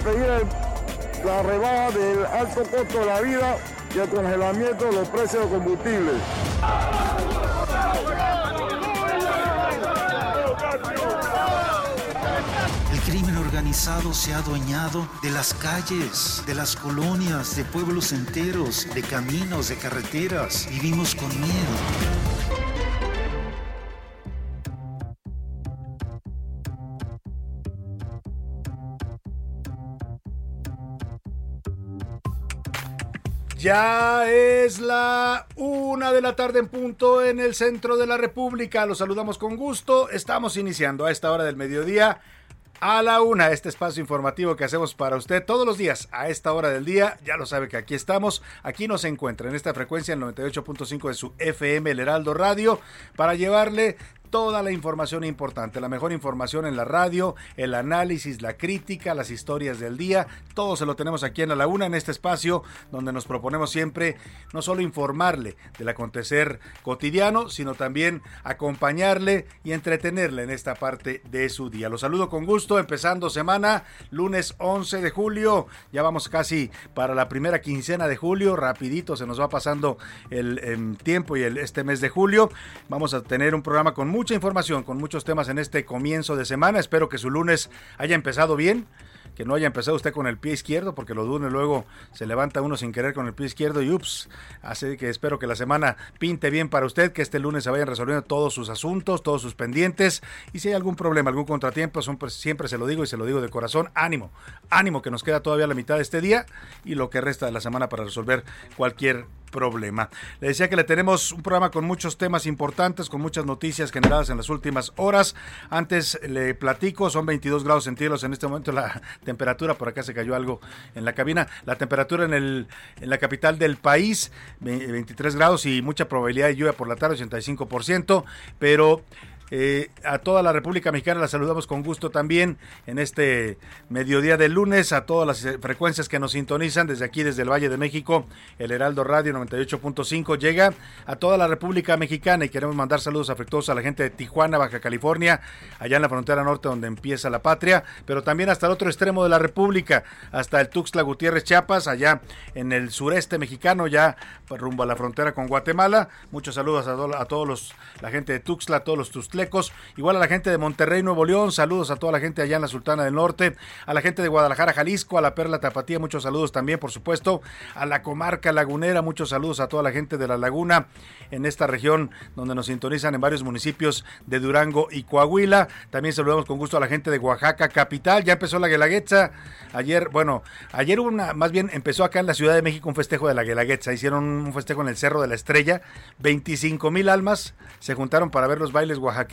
Pedir la rebaja del alto costo de la vida y el congelamiento de los precios de combustibles. El crimen organizado se ha adueñado de las calles, de las colonias, de pueblos enteros, de caminos, de carreteras. Vivimos con miedo. Ya es la una de la tarde en punto en el centro de la República. Los saludamos con gusto. Estamos iniciando a esta hora del mediodía a la una este espacio informativo que hacemos para usted todos los días a esta hora del día. Ya lo sabe que aquí estamos. Aquí nos encuentra en esta frecuencia el 98.5 de su FM El Heraldo Radio para llevarle toda la información importante, la mejor información en la radio, el análisis, la crítica, las historias del día, todo se lo tenemos aquí en la laguna, en este espacio donde nos proponemos siempre no solo informarle del acontecer cotidiano, sino también acompañarle y entretenerle en esta parte de su día. Los saludo con gusto, empezando semana, lunes 11 de julio, ya vamos casi para la primera quincena de julio, rapidito se nos va pasando el em, tiempo y el, este mes de julio. Vamos a tener un programa con mucha información, con muchos temas en este comienzo de semana. Espero que su lunes haya empezado bien, que no haya empezado usted con el pie izquierdo, porque los lunes luego se levanta uno sin querer con el pie izquierdo y ups. Así que espero que la semana pinte bien para usted, que este lunes se vayan resolviendo todos sus asuntos, todos sus pendientes. Y si hay algún problema, algún contratiempo, son, siempre se lo digo y se lo digo de corazón, ánimo, ánimo que nos queda todavía la mitad de este día y lo que resta de la semana para resolver cualquier problema. Le decía que le tenemos un programa con muchos temas importantes, con muchas noticias generadas en las últimas horas. Antes le platico, son 22 grados centígrados en este momento la temperatura, por acá se cayó algo en la cabina. La temperatura en, el, en la capital del país, ve- 23 grados y mucha probabilidad de lluvia por la tarde, 85%, pero... Eh, a toda la República Mexicana la saludamos con gusto también en este mediodía de lunes, a todas las eh, frecuencias que nos sintonizan desde aquí, desde el Valle de México, el Heraldo Radio 98.5 llega a toda la República Mexicana y queremos mandar saludos afectuosos a la gente de Tijuana, Baja California, allá en la frontera norte donde empieza la patria, pero también hasta el otro extremo de la República, hasta el Tuxtla Gutiérrez Chiapas, allá en el sureste mexicano, ya rumbo a la frontera con Guatemala. Muchos saludos a, a todos los, la gente de Tuxtla, a todos los tuxtlecos, igual a la gente de Monterrey, Nuevo León, saludos a toda la gente allá en la Sultana del Norte, a la gente de Guadalajara, Jalisco, a la Perla Tapatía, muchos saludos también, por supuesto, a la comarca lagunera, muchos saludos a toda la gente de la laguna en esta región donde nos sintonizan en varios municipios de Durango y Coahuila. También saludamos con gusto a la gente de Oaxaca, capital. Ya empezó la Guelaguetza. Ayer, bueno, ayer una, más bien empezó acá en la Ciudad de México un festejo de la Guelaguetza. Hicieron un festejo en el Cerro de la Estrella. 25 mil almas se juntaron para ver los bailes oaxaqueños.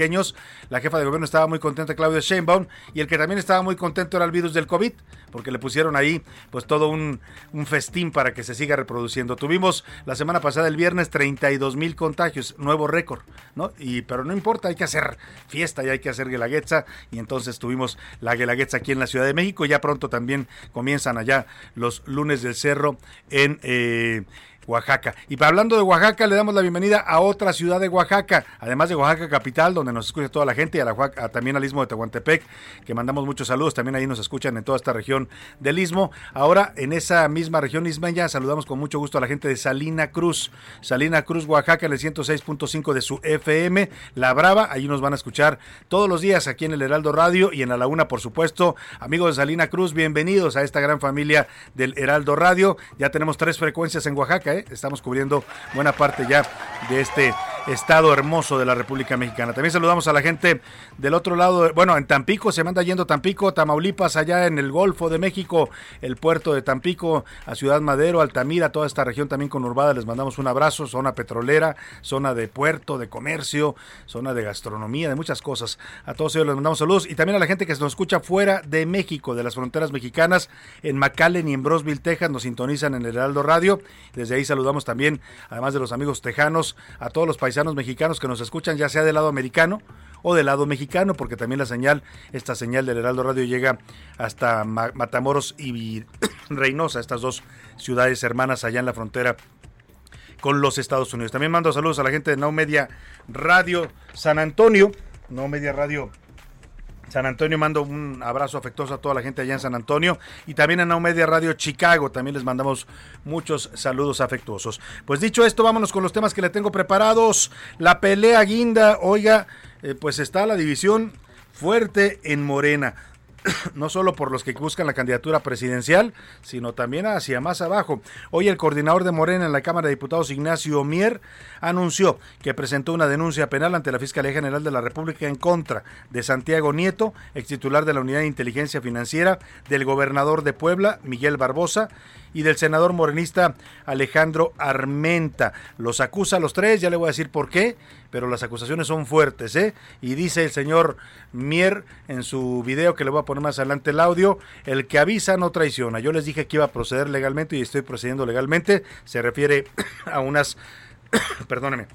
La jefa de gobierno estaba muy contenta, Claudia Sheinbaum, y el que también estaba muy contento era el virus del COVID, porque le pusieron ahí pues todo un, un festín para que se siga reproduciendo. Tuvimos la semana pasada, el viernes, 32 mil contagios, nuevo récord, ¿no? Y, pero no importa, hay que hacer fiesta y hay que hacer guelaguetza, y entonces tuvimos la guelaguetza aquí en la Ciudad de México, ya pronto también comienzan allá los lunes del cerro en... eh, Oaxaca. Y hablando de Oaxaca, le damos la bienvenida a otra ciudad de Oaxaca, además de Oaxaca capital, donde nos escucha toda la gente, y a la, también al istmo de Tehuantepec, que mandamos muchos saludos, también ahí nos escuchan en toda esta región del istmo. Ahora, en esa misma región ismeña, saludamos con mucho gusto a la gente de Salina Cruz, Salina Cruz, Oaxaca, en el 106.5 de su FM, La Brava, ahí nos van a escuchar todos los días aquí en el Heraldo Radio y en la Laguna, por supuesto. Amigos de Salina Cruz, bienvenidos a esta gran familia del Heraldo Radio. Ya tenemos tres frecuencias en Oaxaca, ¿eh? estamos cubriendo buena parte ya de este estado hermoso de la República Mexicana. También saludamos a la gente del otro lado, bueno, en Tampico, se manda yendo Tampico, Tamaulipas, allá en el Golfo de México, el puerto de Tampico, a Ciudad Madero, Altamira, toda esta región también conurbada, les mandamos un abrazo, zona petrolera, zona de puerto, de comercio, zona de gastronomía, de muchas cosas. A todos ellos les mandamos saludos y también a la gente que nos escucha fuera de México, de las fronteras mexicanas, en McAllen y en Brosville, Texas, nos sintonizan en el Heraldo Radio. Desde ahí saludamos también, además de los amigos tejanos, a todos los mexicanos que nos escuchan, ya sea del lado americano o del lado mexicano, porque también la señal, esta señal del Heraldo Radio llega hasta Matamoros y Reynosa, estas dos ciudades hermanas allá en la frontera con los Estados Unidos. También mando saludos a la gente de No Media Radio San Antonio, No Media Radio San Antonio mando un abrazo afectuoso a toda la gente allá en San Antonio y también a Now Media Radio Chicago. También les mandamos muchos saludos afectuosos. Pues dicho esto, vámonos con los temas que le tengo preparados. La pelea guinda, oiga, eh, pues está la división fuerte en Morena. no solo por los que buscan la candidatura presidencial, sino también hacia más abajo. Hoy el coordinador de Morena en la Cámara de Diputados, Ignacio Mier, anunció que presentó una denuncia penal ante la Fiscalía General de la República en contra de Santiago Nieto, ex titular de la Unidad de Inteligencia Financiera, del gobernador de Puebla, Miguel Barbosa, y del senador morenista Alejandro Armenta. Los acusa a los tres, ya le voy a decir por qué, pero las acusaciones son fuertes, ¿eh? Y dice el señor Mier en su video que le voy a poner más adelante el audio, el que avisa no traiciona. Yo les dije que iba a proceder legalmente y estoy procediendo legalmente. Se refiere a unas, perdóneme,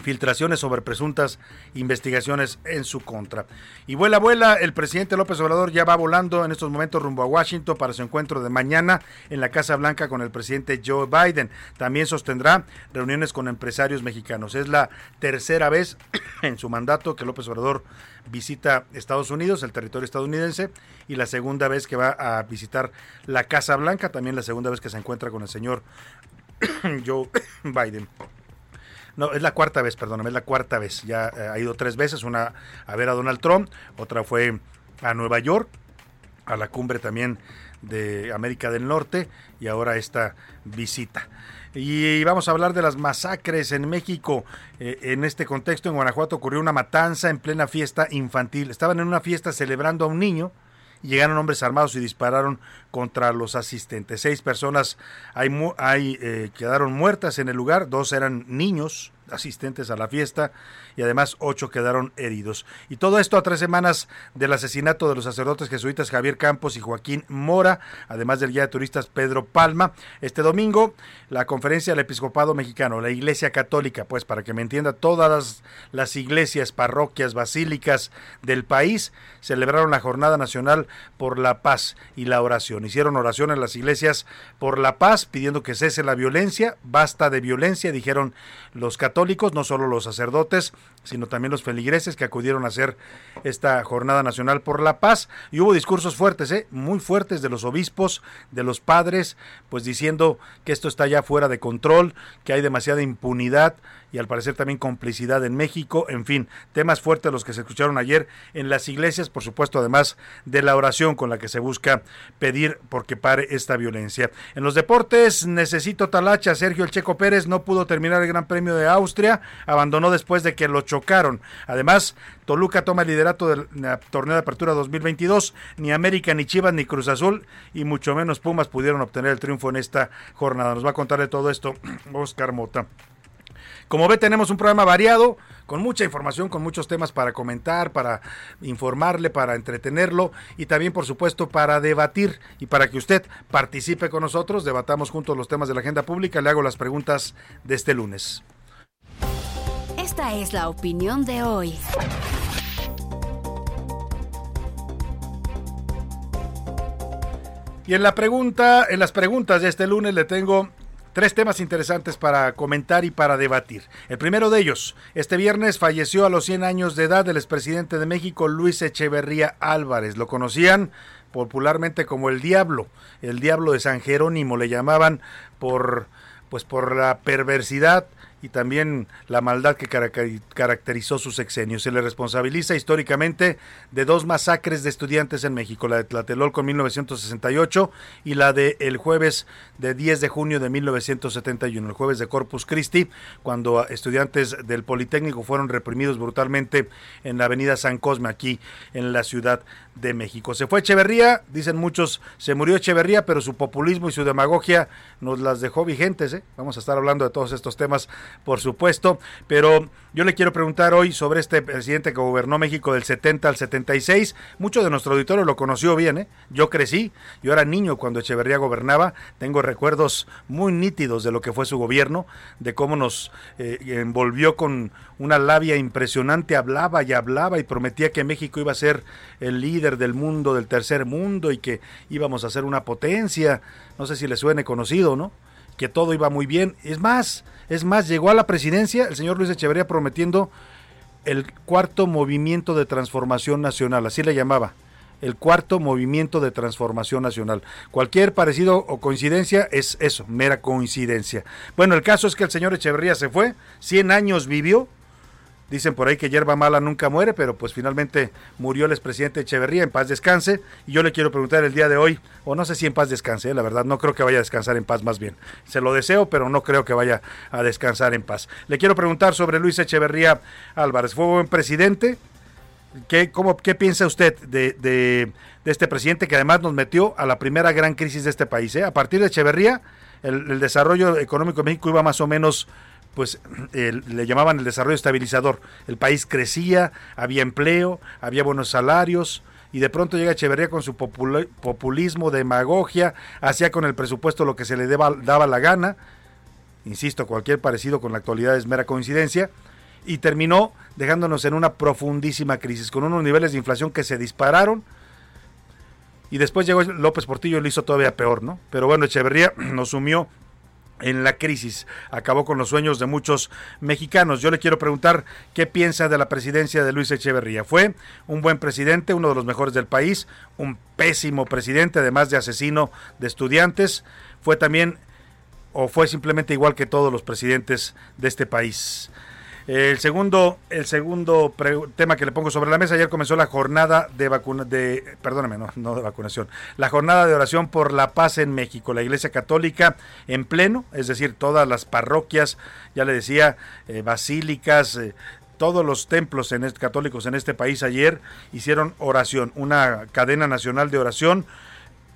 filtraciones sobre presuntas investigaciones en su contra. Y vuela, vuela, el presidente López Obrador ya va volando en estos momentos rumbo a Washington para su encuentro de mañana en la Casa Blanca con el presidente Joe Biden. También sostendrá reuniones con empresarios mexicanos. Es la tercera vez en su mandato que López Obrador visita Estados Unidos, el territorio estadounidense, y la segunda vez que va a visitar la Casa Blanca, también la segunda vez que se encuentra con el señor Joe Biden. No, es la cuarta vez, perdóname, es la cuarta vez. Ya eh, ha ido tres veces, una a ver a Donald Trump, otra fue a Nueva York, a la cumbre también de América del Norte y ahora esta visita. Y vamos a hablar de las masacres en México. Eh, en este contexto, en Guanajuato ocurrió una matanza en plena fiesta infantil. Estaban en una fiesta celebrando a un niño llegaron hombres armados y dispararon contra los asistentes. Seis personas hay, eh, quedaron muertas en el lugar, dos eran niños asistentes a la fiesta y además ocho quedaron heridos. Y todo esto a tres semanas del asesinato de los sacerdotes jesuitas Javier Campos y Joaquín Mora, además del guía de turistas Pedro Palma. Este domingo, la conferencia del episcopado mexicano, la Iglesia Católica, pues para que me entienda, todas las, iglesias, parroquias, basílicas del país celebraron la Jornada Nacional por la Paz y la oración. Hicieron oración en las iglesias por la paz, pidiendo que cese la violencia, basta de violencia, dijeron los católicos, no solo los sacerdotes, sino también los feligreses que acudieron a hacer esta Jornada Nacional por la Paz. Y hubo discursos fuertes, ¿eh? muy fuertes de los obispos, de los padres, pues diciendo que esto está ya fuera de control, que hay demasiada impunidad y al parecer también complicidad en México, en fin, temas fuertes los que se escucharon ayer en las iglesias, por supuesto, además de la oración con la que se busca pedir porque pare esta violencia. En los deportes, necesito talacha, Sergio El Checo Pérez no pudo terminar el Gran Premio de Austria, abandonó después de que lo chocaron. Además, Toluca toma el liderato del torneo de apertura 2022, ni América, ni Chivas, ni Cruz Azul, y mucho menos Pumas pudieron obtener el triunfo en esta jornada. Nos va a contar de todo esto Oscar Mota. Como ve, tenemos un programa variado, con mucha información, con muchos temas para comentar, para informarle, para entretenerlo y también, por supuesto, para debatir y para que usted participe con nosotros, debatamos juntos los temas de la agenda pública. Le hago las preguntas de este lunes. Esta es la opinión de hoy. Y en la pregunta, en las preguntas de este lunes le tengo Tres temas interesantes para comentar y para debatir. El primero de ellos, este viernes falleció a los 100 años de edad el expresidente de México, Luis Echeverría Álvarez. Lo conocían popularmente como el Diablo, el Diablo de San Jerónimo, le llamaban por pues por la perversidad y también la maldad que caracterizó su sexenio. Se le responsabiliza históricamente de dos masacres de estudiantes en México, la de Tlatelolco en 1968 y la de el jueves de 10 de junio de 1971, el jueves de Corpus Christi, cuando estudiantes del Politécnico fueron reprimidos brutalmente en la avenida San Cosme, aquí en la Ciudad de México. Se fue Echeverría, dicen muchos, se murió Echeverría, pero su populismo y su demagogia nos las dejó vigentes. ¿eh? Vamos a estar hablando de todos estos temas por supuesto, pero yo le quiero preguntar hoy sobre este presidente que gobernó México del 70 al 76. Mucho de nuestro auditorio lo conoció bien, ¿eh? Yo crecí, yo era niño cuando Echeverría gobernaba, tengo recuerdos muy nítidos de lo que fue su gobierno, de cómo nos eh, envolvió con una labia impresionante, hablaba y hablaba y prometía que México iba a ser el líder del mundo, del tercer mundo y que íbamos a ser una potencia. No sé si le suene conocido, ¿no? Que todo iba muy bien. Es más, es más, llegó a la presidencia el señor Luis Echeverría prometiendo el cuarto movimiento de transformación nacional, así le llamaba, el cuarto movimiento de transformación nacional. Cualquier parecido o coincidencia es eso, mera coincidencia. Bueno, el caso es que el señor Echeverría se fue, 100 años vivió, Dicen por ahí que hierba mala nunca muere, pero pues finalmente murió el expresidente Echeverría, en paz descanse. Y yo le quiero preguntar el día de hoy, o no sé si en paz descanse, la verdad, no creo que vaya a descansar en paz más bien. Se lo deseo, pero no creo que vaya a descansar en paz. Le quiero preguntar sobre Luis Echeverría Álvarez. ¿Fue buen presidente? ¿Qué, cómo, qué piensa usted de, de, este presidente que además nos metió a la primera gran crisis de este país? Eh? A partir de Echeverría, el desarrollo económico de México iba más o menos pues le llamaban el desarrollo estabilizador. El país crecía, había empleo, había buenos salarios, y de pronto llega Echeverría con su populismo, demagogia, hacía con el presupuesto lo que se le daba la gana, insisto, cualquier parecido con la actualidad es mera coincidencia, y terminó dejándonos en una profundísima crisis, con unos niveles de inflación que se dispararon, y después llegó López Portillo y lo hizo todavía peor, ¿no? Pero bueno, Echeverría nos sumió en la crisis. Acabó con los sueños de muchos mexicanos. Yo le quiero preguntar qué piensa de la presidencia de Luis Echeverría. Fue un buen presidente, uno de los mejores del país, un pésimo presidente, además de asesino de estudiantes. Fue también o fue simplemente igual que todos los presidentes de este país. El segundo, el segundo tema que le pongo sobre la mesa, ayer comenzó la jornada de vacuna, de, perdóname, no, no de vacunación, la jornada de oración por la paz en México. La Iglesia Católica en pleno, es decir, todas las parroquias, ya le decía, eh, basílicas, eh, todos los templos católicos en este país ayer hicieron oración, una cadena nacional de oración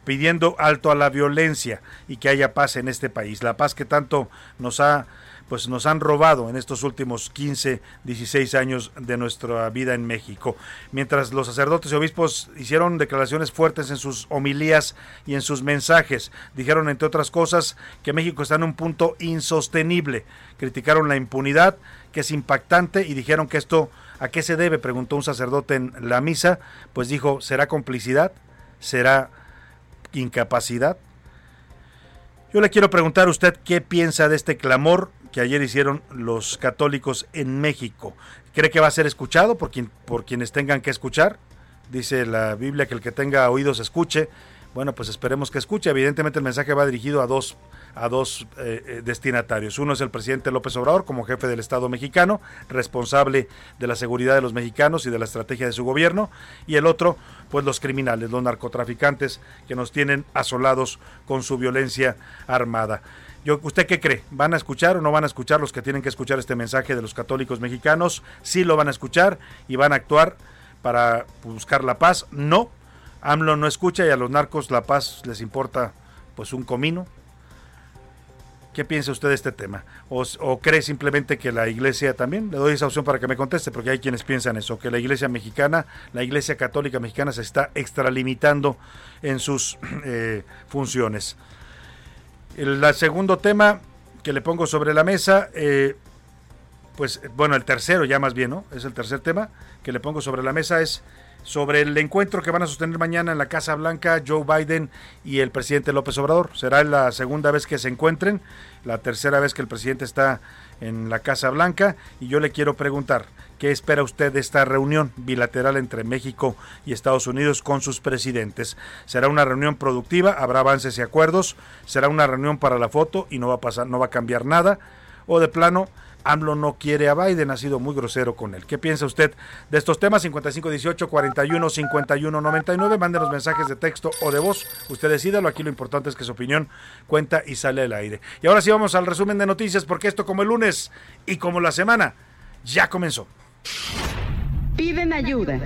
pidiendo alto a la violencia y que haya paz en este país. La paz que tanto nos ha pues nos han robado en estos últimos 15, 16 años de nuestra vida en México. Mientras los sacerdotes y obispos hicieron declaraciones fuertes en sus homilías y en sus mensajes, dijeron entre otras cosas que México está en un punto insostenible. Criticaron la impunidad, que es impactante, y dijeron que esto ¿A qué se debe? preguntó un sacerdote en la misa. Pues dijo, ¿será complicidad? ¿Será incapacidad? Yo le quiero preguntar a usted qué piensa de este clamor que ayer hicieron los católicos en México. ¿Cree que va a ser escuchado por, por quienes tengan que escuchar? Dice la Biblia que el que tenga oídos escuche. Bueno, pues esperemos que escuche. Evidentemente el mensaje va dirigido a dos, a dos eh, eh, destinatarios. Uno es el presidente López Obrador como jefe del Estado mexicano, responsable de la seguridad de los mexicanos y de la estrategia de su gobierno. Y el otro, pues los criminales, los narcotraficantes que nos tienen asolados con su violencia armada. ¿Usted qué cree? ¿Van a escuchar o no van a escuchar los que tienen que escuchar este mensaje de los católicos mexicanos? Sí lo van a escuchar y van a actuar para buscar la paz. No, AMLO no escucha y a los narcos la paz les importa pues un comino. ¿Qué piensa usted de este tema? ¿O, ¿O, cree simplemente que la iglesia también? Le doy esa opción para que me conteste, porque hay quienes piensan eso, que la iglesia mexicana, la iglesia católica mexicana se está extralimitando en sus eh, funciones. El, segundo tema que le pongo sobre la mesa, eh, pues bueno, el tercero ya más bien, ¿no? Es el tercer tema que le pongo sobre la mesa es sobre el encuentro que van a sostener mañana en la Casa Blanca Joe Biden y el presidente López Obrador. Será la segunda vez que se encuentren, la tercera vez que el presidente está en la Casa Blanca y yo le quiero preguntar, ¿qué espera usted de esta reunión bilateral entre México y Estados Unidos con sus presidentes? ¿Será una reunión productiva? ¿Habrá avances y acuerdos? ¿Será una reunión para la foto y no va a pasar, no va a cambiar nada? ¿O de plano AMLO no quiere a Biden, ha sido muy grosero con él. ¿Qué piensa usted de estos temas? 5518 41 51 99. Mándenos mensajes de texto o de voz. Usted decídalo. Aquí lo importante es que su opinión cuenta y sale al aire. Y ahora sí vamos al resumen de noticias, porque esto, como el lunes y como la semana, ya comenzó. Piden ayuda.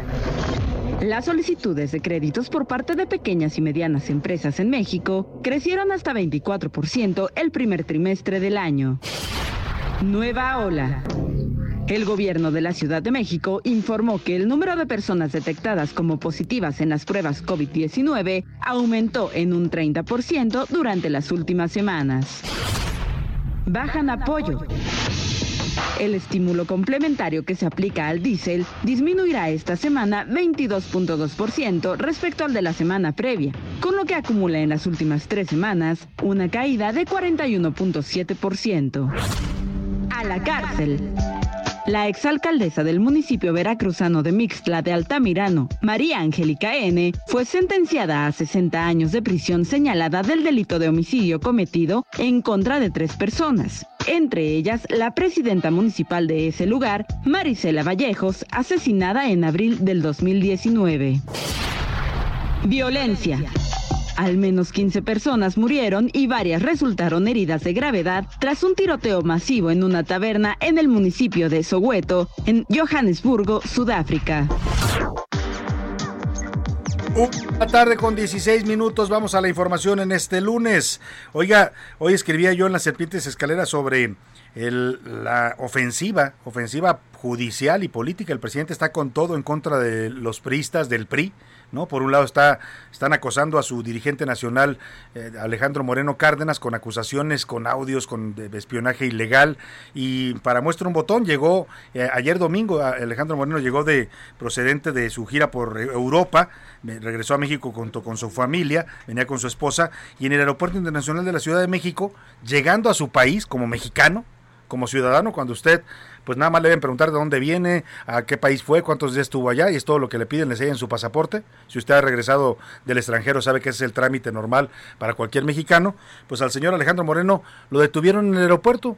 Las solicitudes de créditos por parte de pequeñas y medianas empresas en México crecieron hasta 24% el primer trimestre del año. Nueva ola. El gobierno de la Ciudad de México informó que el número de personas detectadas como positivas en las pruebas COVID-19 aumentó en un 30% durante las últimas semanas. Bajan apoyo. El estímulo complementario que se aplica al diésel disminuirá esta semana 22.2% respecto al de la semana previa, con lo que acumula en las últimas tres semanas una caída de 41.7% a la cárcel. La exalcaldesa del municipio veracruzano de Mixtla de Altamirano, María Angélica N., fue sentenciada a 60 años de prisión señalada del delito de homicidio cometido en contra de tres personas, entre ellas la presidenta municipal de ese lugar, Marisela Vallejos, asesinada en abril del 2019. Violencia. Al menos 15 personas murieron y varias resultaron heridas de gravedad tras un tiroteo masivo en una taberna en el municipio de Soweto, en Johannesburgo, Sudáfrica. Una tarde con 16 minutos, vamos a la información en este lunes. Oiga, hoy escribía yo en las serpientes escaleras sobre la ofensiva, ofensiva judicial y política. El presidente está con todo en contra de los priistas del PRI ¿no? Por un lado está, están acosando a su dirigente nacional, eh, Alejandro Moreno Cárdenas, con acusaciones, con audios, con espionaje ilegal. Y para muestra un botón, llegó eh, ayer domingo, Alejandro Moreno llegó de procedente de su gira por Europa, regresó a México junto con su familia, venía con su esposa, y en el Aeropuerto Internacional de la Ciudad de México, llegando a su país como mexicano, como ciudadano, cuando usted pues nada más le deben preguntar de dónde viene, a qué país fue, cuántos días estuvo allá y es todo lo que le piden, le en su pasaporte. Si usted ha regresado del extranjero, sabe que ese es el trámite normal para cualquier mexicano. Pues al señor Alejandro Moreno lo detuvieron en el aeropuerto,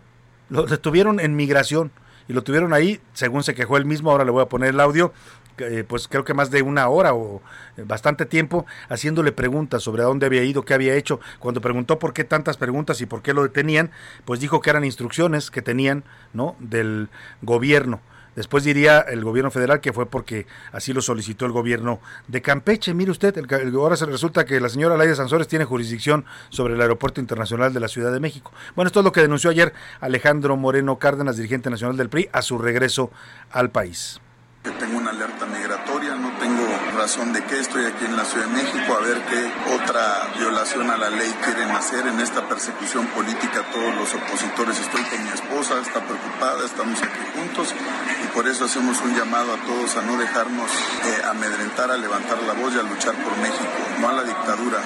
lo detuvieron en migración y lo tuvieron ahí, según se quejó él mismo, ahora le voy a poner el audio, eh, pues creo que más de una hora o eh, bastante tiempo haciéndole preguntas sobre a dónde había ido, qué había hecho. Cuando preguntó por qué tantas preguntas y por qué lo detenían, pues dijo que eran instrucciones que tenían, ¿no? Del gobierno. Después diría el gobierno federal que fue porque así lo solicitó el gobierno de Campeche. Mire usted, ahora se resulta que la señora Laida Sansores tiene jurisdicción sobre el Aeropuerto Internacional de la Ciudad de México. Bueno, esto es lo que denunció ayer Alejandro Moreno Cárdenas, dirigente nacional del PRI, a su regreso al país. Tengo una alerta migratoria, no tengo razón de que estoy aquí en la Ciudad de México a ver qué otra violación a la ley quieren hacer en esta persecución política. Todos los opositores, estoy con mi esposa, está preocupada, estamos aquí juntos y por eso hacemos un llamado a todos a no dejarnos eh, amedrentar, a levantar la voz y a luchar por México, no a la dictadura.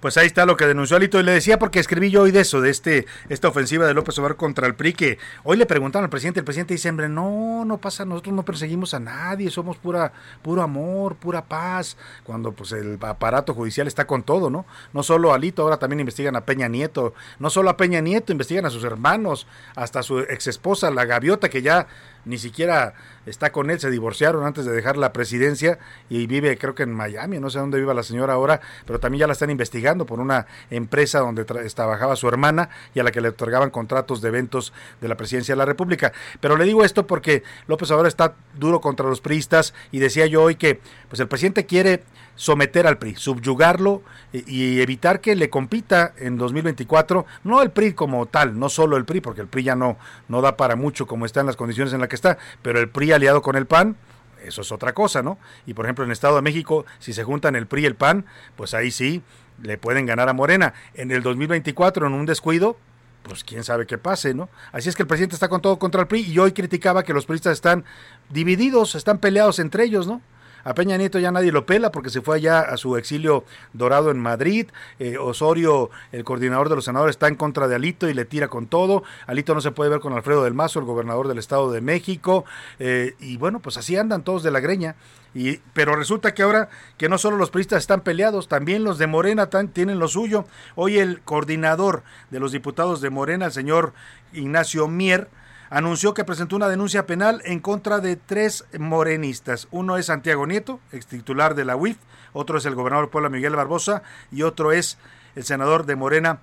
Pues ahí está lo que denunció Alito y le decía porque escribí yo hoy de eso, de este esta ofensiva de López Obrador contra el PRI que hoy le preguntaron al presidente, el presidente dice, hombre, no, no pasa, nosotros no perseguimos a nadie, somos pura puro amor, pura paz, cuando pues el aparato judicial está con todo, ¿no? No solo a Alito, ahora también investigan a Peña Nieto, no solo a Peña Nieto, investigan a sus hermanos, hasta a su ex esposa, la gaviota que ya ni siquiera está con él, se divorciaron antes de dejar la presidencia y vive creo que en Miami, no sé dónde viva la señora ahora, pero también ya la están investigando por una empresa donde trabajaba su hermana y a la que le otorgaban contratos de eventos de la presidencia de la República. Pero le digo esto porque López ahora está duro contra los priistas y decía yo hoy que pues el presidente quiere someter al PRI, subyugarlo y evitar que le compita en 2024, no el PRI como tal, no solo el PRI, porque el PRI ya no, no da para mucho como está en las condiciones en las que está, pero el PRI aliado con el PAN, eso es otra cosa, ¿no? Y por ejemplo en el Estado de México, si se juntan el PRI y el PAN, pues ahí sí le pueden ganar a Morena. En el 2024, en un descuido, pues quién sabe qué pase, ¿no? Así es que el presidente está con todo contra el PRI y hoy criticaba que los PRIistas están divididos, están peleados entre ellos, ¿no? A Peña Nieto ya nadie lo pela porque se fue allá a su exilio dorado en Madrid. Eh, Osorio, el coordinador de los senadores, está en contra de Alito y le tira con todo. Alito no se puede ver con Alfredo del Mazo, el gobernador del Estado de México. Eh, y bueno, pues así andan todos de la greña. Y, pero resulta que ahora que no solo los periodistas están peleados, también los de Morena tienen lo suyo. Hoy el coordinador de los diputados de Morena, el señor Ignacio Mier, anunció que presentó una denuncia penal en contra de tres morenistas. Uno es Santiago Nieto, ex titular de la UIF, otro es el gobernador de Puebla Miguel Barbosa y otro es el senador de Morena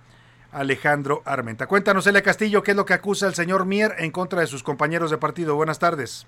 Alejandro Armenta. Cuéntanos, Elia Castillo, qué es lo que acusa el señor Mier en contra de sus compañeros de partido. Buenas tardes.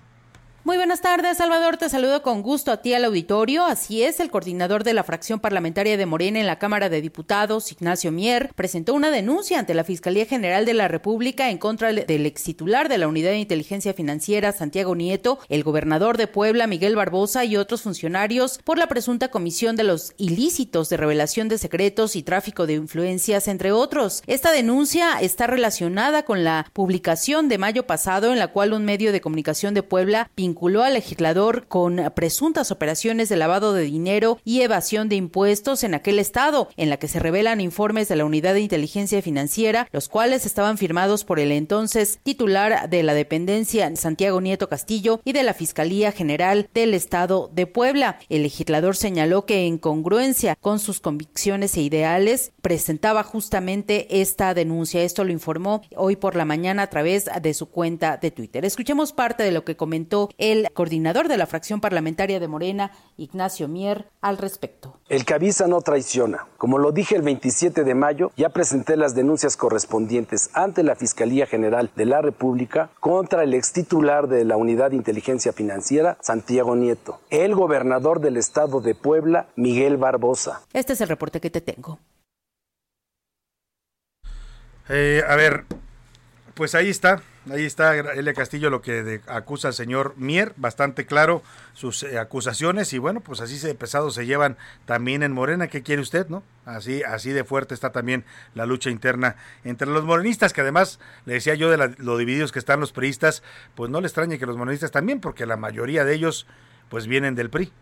Muy buenas tardes, Salvador. Te saludo con gusto a ti al auditorio. Así es, el coordinador de la fracción parlamentaria de Morena en la Cámara de Diputados, Ignacio Mier, presentó una denuncia ante la Fiscalía General de la República en contra del ex titular de la Unidad de Inteligencia Financiera, Santiago Nieto, el gobernador de Puebla, Miguel Barbosa, y otros funcionarios por la presunta comisión de los ilícitos de revelación de secretos y tráfico de influencias, entre otros. Esta denuncia está relacionada con la publicación de mayo pasado en la cual un medio de comunicación de Puebla vinculó al legislador con presuntas operaciones de lavado de dinero y evasión de impuestos en aquel estado, en la que se revelan informes de la Unidad de Inteligencia Financiera, los cuales estaban firmados por el entonces titular de la dependencia Santiago Nieto Castillo y de la Fiscalía General del Estado de Puebla. El legislador señaló que en congruencia con sus convicciones e ideales presentaba justamente esta denuncia. Esto lo informó hoy por la mañana a través de su cuenta de Twitter. Escuchemos parte de lo que comentó el coordinador de la fracción parlamentaria de Morena, Ignacio Mier, al respecto. El que avisa no traiciona. Como lo dije el 27 de mayo, ya presenté las denuncias correspondientes ante la Fiscalía General de la República contra el ex titular de la Unidad de Inteligencia Financiera, Santiago Nieto, el gobernador del estado de Puebla, Miguel Barbosa. Este es el reporte que te tengo. Eh, a ver, pues ahí está, ahí está Elia Castillo lo que acusa al señor Mier, bastante claro sus eh, acusaciones y bueno, pues así de pesado se llevan también en Morena, ¿qué quiere usted, no? Así así de fuerte está también la lucha interna entre los morenistas, que además le decía yo de lo divididos que están los priistas, pues no le extrañe que los morenistas también, porque la mayoría de ellos pues vienen del PRI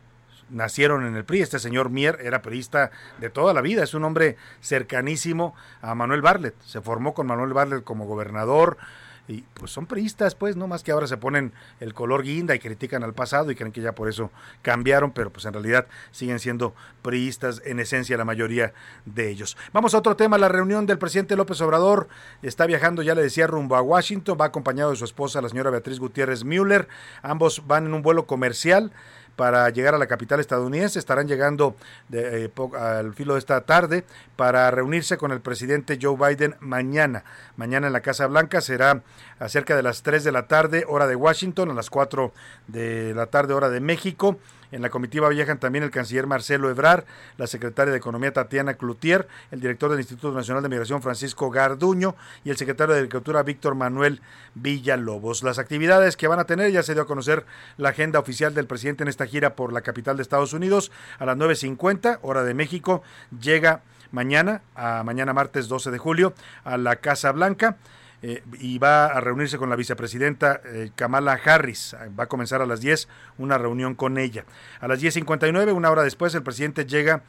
nacieron en el PRI. Este señor Mier era priista de toda la vida, es un hombre cercanísimo a Manuel Barlet. Se formó con Manuel Barlet como gobernador y pues son priistas, pues, no más que ahora se ponen el color guinda y critican al pasado y creen que ya por eso cambiaron, pero pues en realidad siguen siendo priistas en esencia la mayoría de ellos. Vamos a otro tema, la reunión del presidente López Obrador. Está viajando, ya le decía, rumbo a Washington, va acompañado de su esposa, la señora Beatriz Gutiérrez Müller, ambos van en un vuelo comercial para llegar a la capital estadounidense. Estarán llegando de, eh, al filo de esta tarde para reunirse con el presidente Joe Biden mañana. Mañana en la Casa Blanca será a cerca de las 3 de la tarde, hora de Washington, a las 4 de la tarde, hora de México. En la comitiva viajan también el canciller Marcelo Ebrar, la secretaria de Economía Tatiana Cloutier, el director del Instituto Nacional de Migración Francisco Garduño y el secretario de Agricultura Víctor Manuel Villalobos. Las actividades que van a tener, ya se dio a conocer la agenda oficial del presidente en esta gira por la capital de Estados Unidos a las 9.50, hora de México, llega mañana, a mañana martes 12 de julio, a la Casa Blanca. Eh, y va a reunirse con la vicepresidenta eh, Kamala Harris. Va a comenzar a las 10 una reunión con ella. A las 10.59, una hora después, el presidente llega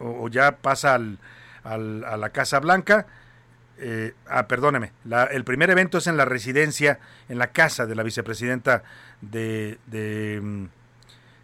o ya pasa al, a la Casa Blanca. Eh, ah, perdóneme, el primer evento es en la residencia, en la casa de la vicepresidenta de, de mm,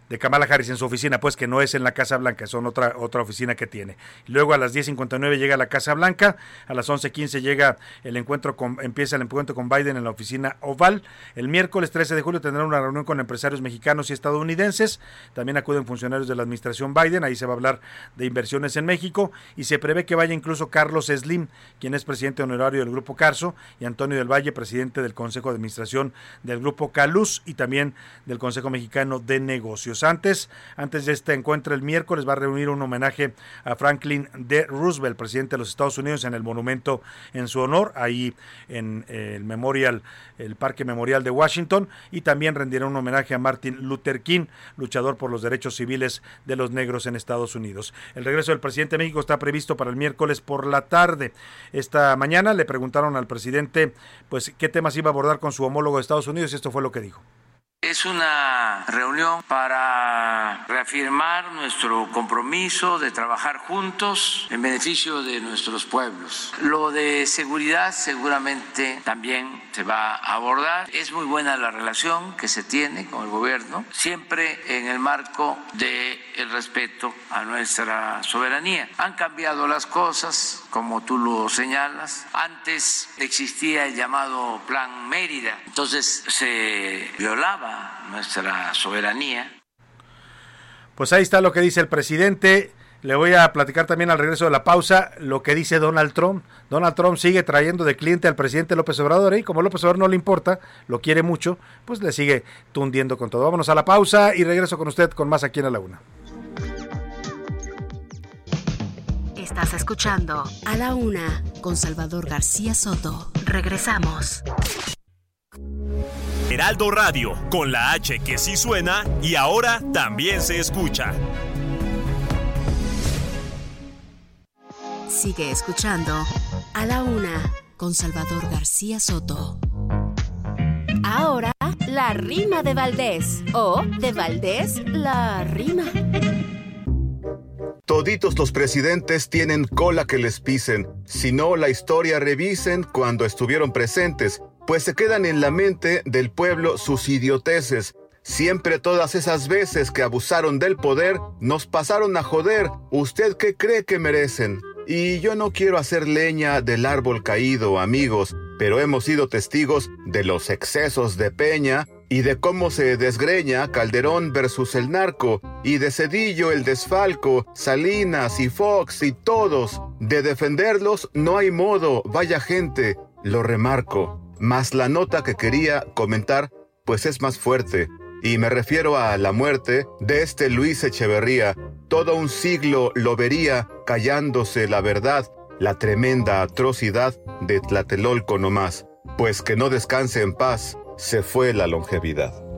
de Kamala Harris en su oficina, pues que no es en la Casa Blanca, son otra, otra oficina que tiene. Luego a las 10.59 llega a la Casa Blanca, a las 11.15 llega el encuentro con, empieza el encuentro con Biden en la oficina Oval. El miércoles 13 de julio tendrá una reunión con empresarios mexicanos y estadounidenses. También acuden funcionarios de la administración Biden, ahí se va a hablar de inversiones en México y se prevé que vaya incluso Carlos Slim, quien es presidente honorario del Grupo Carso, y Antonio del Valle, presidente del Consejo de Administración del Grupo Caluz y también del Consejo Mexicano de Negocios. Antes, antes de este encuentro el miércoles va a reunir un homenaje a Franklin D. Roosevelt, presidente de los Estados Unidos, en el monumento en su honor, ahí en el Memorial, el Parque Memorial de Washington, y también rendirá un homenaje a Martin Luther King, luchador por los derechos civiles de los negros en Estados Unidos. El regreso del presidente de México está previsto para el miércoles por la tarde. Esta mañana le preguntaron al presidente pues qué temas iba a abordar con su homólogo de Estados Unidos y esto fue lo que dijo Es una reunión para reafirmar nuestro compromiso de trabajar juntos en beneficio de nuestros pueblos. Lo de seguridad seguramente también se va a abordar. Es muy buena la relación que se tiene con el gobierno, siempre en el marco del el respeto a nuestra soberanía. Han cambiado las cosas, como tú lo señalas. Antes existía el llamado Plan Mérida, entonces se violaba nuestra soberanía. Pues ahí está lo que dice el presidente. Le voy a platicar también al regreso de la pausa lo que dice Donald Trump. Donald Trump sigue trayendo de cliente al presidente López Obrador y como López Obrador no le importa, lo quiere mucho, pues le sigue tundiendo con todo. Vámonos a la pausa y regreso con usted con más aquí en la Una. Estás escuchando A la Una con Salvador García Soto. Regresamos. Heraldo Radio, con la H que sí suena y ahora también se escucha. Sigue escuchando A la Una con Salvador García Soto. Ahora, la rima de Valdés. O de Valdés, la rima. Toditos los presidentes tienen cola que les pisen, si no la historia revisen cuando estuvieron presentes, pues se quedan en la mente del pueblo sus idioteces. Siempre todas esas veces que abusaron del poder, nos pasaron a joder. ¿Usted qué cree que merecen? Y yo no quiero hacer leña del árbol caído, amigos, pero hemos sido testigos de los excesos de Peña y de cómo se desgreña Calderón versus el narco, y de Cedillo el desfalco, Salinas y Fox y todos. De defenderlos no hay modo, vaya gente, lo remarco. Mas la nota que quería comentar, pues es más fuerte, y me refiero a la muerte de este Luis Echeverría. Todo un siglo lo vería callándose la verdad, la tremenda atrocidad de Tlatelolco nomás. Pues que no descanse en paz, se fue la longevidad.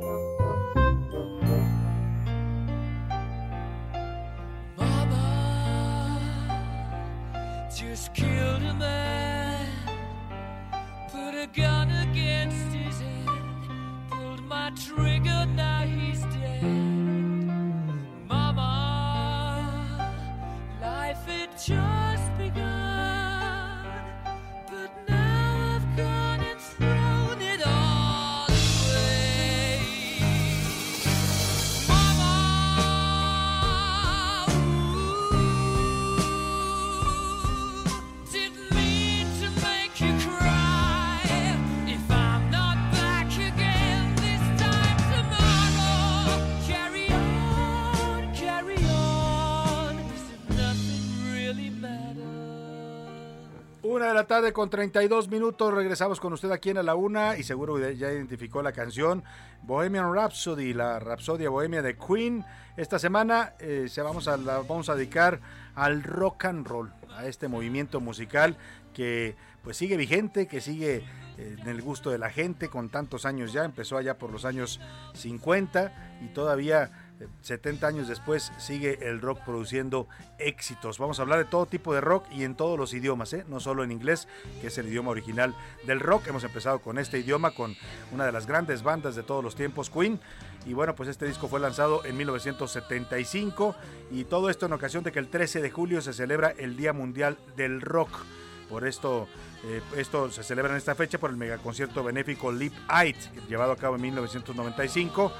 Una de la tarde con 32 minutos. Regresamos con usted aquí en la Una y seguro ya identificó la canción Bohemian Rhapsody, la Rapsodia Bohemia de Queen. Esta semana eh, se vamos a, la vamos a dedicar al rock and roll, a este movimiento musical que pues sigue vigente, que sigue eh, en el gusto de la gente con tantos años ya. Empezó allá por los años 50 y todavía 70 años después sigue el rock produciendo éxitos. Vamos a hablar de todo tipo de rock y en todos los idiomas, ¿eh? no solo en inglés, que es el idioma original del rock. Hemos empezado con este idioma, con una de las grandes bandas de todos los tiempos, Queen. Y bueno, pues este disco fue lanzado en 1975 y todo esto en ocasión de que el 13 de julio se celebra el Día Mundial del Rock. Por esto, eh, esto se celebra en esta fecha por el megaconcierto benéfico Live Aid, llevado a cabo en 1995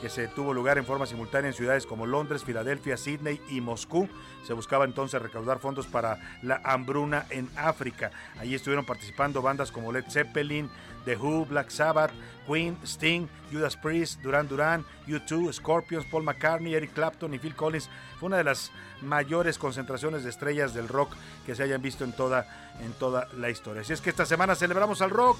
que se tuvo lugar en forma simultánea en ciudades como Londres, Filadelfia, Sydney y Moscú. Se buscaba entonces recaudar fondos para la hambruna en África. Allí estuvieron participando bandas como Led Zeppelin, The Who, Black Sabbath, Queen, Sting, Judas Priest, Duran Duran, U2, Scorpions, Paul McCartney, Eric Clapton y Phil Collins. Fue una de las mayores concentraciones de estrellas del rock que se hayan visto en toda, en toda la historia. Así es que esta semana celebramos al rock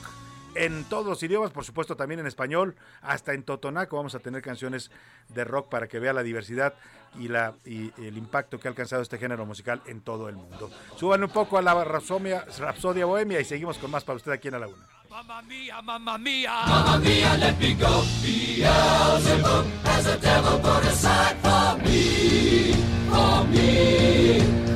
en todos los idiomas, por supuesto también en español, hasta en Totonaco vamos a tener canciones de rock para que vea la diversidad y, la, y el impacto que ha alcanzado este género musical en todo el mundo. Suban un poco a la Rapsodia, Rapsodia Bohemia y seguimos con más para usted aquí en A la Una. Mamma mia, mamma mia, Mamma mia, let me go. Beelzebub has a devil put aside for me, for me,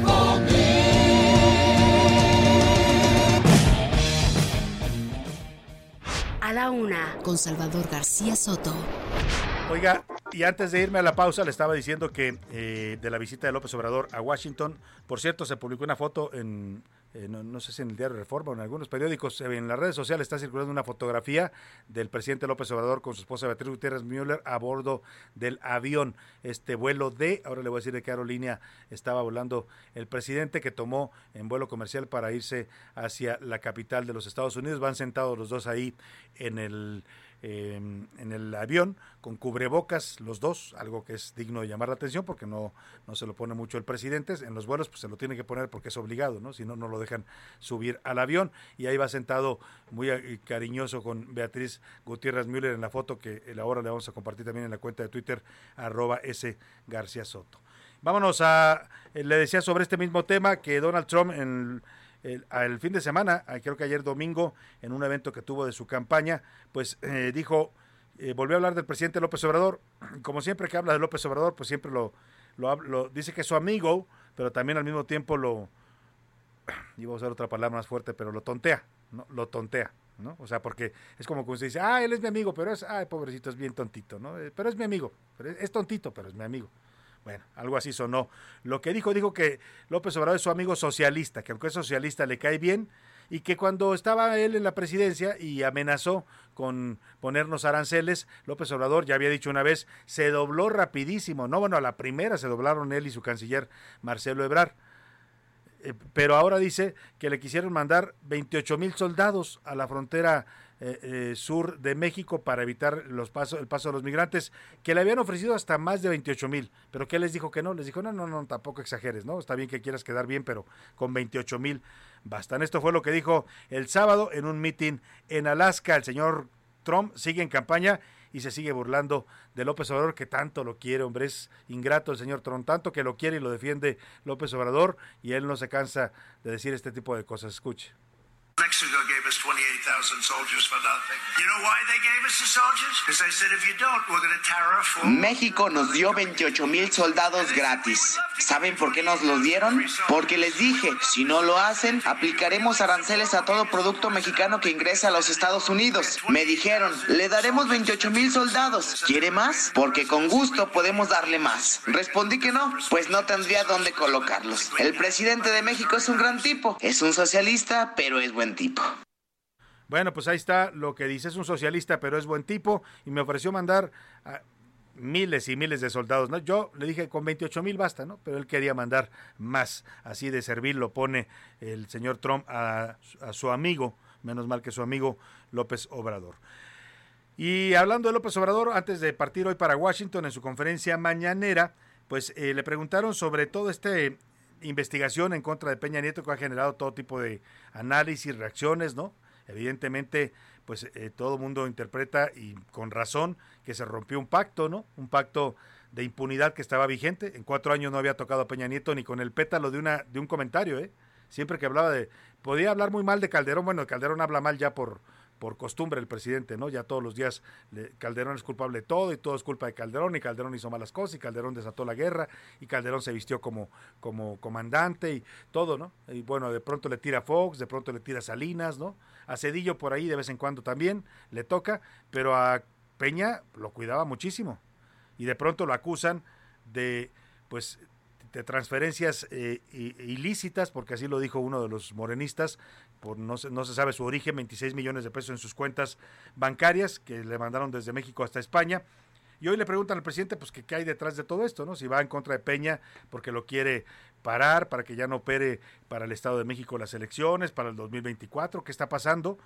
la una, con Salvador García Soto. Oiga, y antes de irme a la pausa, le estaba diciendo que eh, de la visita de López Obrador a Washington, por cierto, se publicó una foto en, eh, no, no sé si en el diario Reforma o en algunos periódicos, eh, en las redes sociales está circulando una fotografía del presidente López Obrador con su esposa Beatriz Gutiérrez Müller a bordo del avión, este vuelo de, ahora le voy a decir de qué aerolínea estaba volando el presidente que tomó en vuelo comercial para irse hacia la capital de los Estados Unidos. Van sentados los dos ahí en el eh, en el avión con cubrebocas los dos, algo que es digno de llamar la atención porque no, no se lo pone mucho el presidente. En los vuelos pues se lo tiene que poner porque es obligado, ¿no? Si no, no lo dejan subir al avión. Y ahí va sentado muy eh, cariñoso con Beatriz Gutiérrez Müller en la foto que ahora le vamos a compartir también en la cuenta de Twitter, arroba S García Soto. Vámonos a, eh, le decía sobre este mismo tema que Donald Trump en el, el fin de semana, ah, creo que ayer domingo, en un evento que tuvo de su campaña, pues eh, dijo, eh, volvió a hablar del presidente López Obrador. Como siempre que habla de López Obrador, pues siempre lo, lo, lo- dice que es su amigo, pero también al mismo tiempo lo, iba a usar otra palabra más fuerte, pero lo tontea, ¿no? Lo tontea. ¿no? O sea, porque es como cuando se dice, ah, él es mi amigo, pero es, ay, pobrecito, es bien tontito, ¿no? Eh, Pero es mi amigo, pero es tontito, pero es mi amigo. Bueno, algo así sonó. Lo que dijo, dijo que López Obrador es su amigo socialista, que aunque es socialista le cae bien y que cuando estaba él en la presidencia y amenazó con ponernos aranceles, López Obrador ya había dicho una vez, se dobló rapidísimo, no, bueno, a la primera se doblaron él y su canciller Marcelo Ebrard. Eh, pero ahora dice que le quisieron mandar 28 mil soldados a la frontera eh, eh, sur de México para evitar los pasos, el paso de los migrantes, que le habían ofrecido hasta más de 28 mil, pero que les dijo que no, les dijo, no, no, no, tampoco exageres, ¿no? Está bien que quieras quedar bien, pero con 28 mil bastan. Esto fue lo que dijo el sábado en un mitin en Alaska. El señor Trump sigue en campaña y se sigue burlando de López Obrador, que tanto lo quiere, hombre, es ingrato el señor Trump, tanto que lo quiere y lo defiende López Obrador, y él no se cansa de decir este tipo de cosas. Escuche. Mexico gave us 28,000 soldiers for nothing. You know why they gave us the soldiers? Because they said if you don't, we're going to terraform. México nos dio 28 mil soldados gratis. ¿Saben por qué nos los dieron? Porque les dije, si no lo hacen, aplicaremos aranceles a todo producto mexicano que ingrese a los Estados Unidos. Me dijeron, le daremos 28 mil soldados. ¿Quiere más? Porque con gusto podemos darle más. Respondí que no, pues no tendría dónde colocarlos. El presidente de México es un gran tipo, es un socialista, pero es buen tipo. Bueno, pues ahí está lo que dice, es un socialista, pero es buen tipo, y me ofreció mandar a miles y miles de soldados, ¿no? Yo le dije, con 28 mil basta, ¿no? Pero él quería mandar más, así de servir lo pone el señor Trump a, su amigo, menos mal que su amigo López Obrador. Y hablando de López Obrador, antes de partir hoy para Washington en su conferencia mañanera, pues eh, le preguntaron sobre toda esta investigación en contra de Peña Nieto que ha generado todo tipo de análisis, reacciones, ¿no? Evidentemente, pues eh, todo el mundo interpreta y con razón que se rompió un pacto, ¿no? Un pacto de impunidad que estaba vigente. En cuatro años no había tocado a Peña Nieto ni con el pétalo de una de un comentario, ¿eh? Siempre que hablaba de podía hablar muy mal de Calderón, bueno, Calderón habla mal ya por por costumbre el presidente, ¿no? Ya todos los días Calderón es culpable de todo y todo es culpa de Calderón y Calderón hizo malas cosas y Calderón desató la guerra y Calderón se vistió como, como comandante y todo, ¿no? Y bueno, de pronto le tira Fox, de pronto le tira Salinas, ¿no? A Cedillo por ahí de vez en cuando también le toca, pero a Peña lo cuidaba muchísimo y de pronto lo acusan de, pues, de transferencias eh, ilícitas, porque así lo dijo uno de los morenistas, por no se, no se sabe su origen, 26 millones de pesos en sus cuentas bancarias que le mandaron desde México hasta España. Y hoy le preguntan al presidente, pues, qué hay detrás de todo esto, ¿no? Si va en contra de Peña porque lo quiere parar, para que ya no opere para el Estado de México las elecciones, para el 2024, ¿qué está pasando?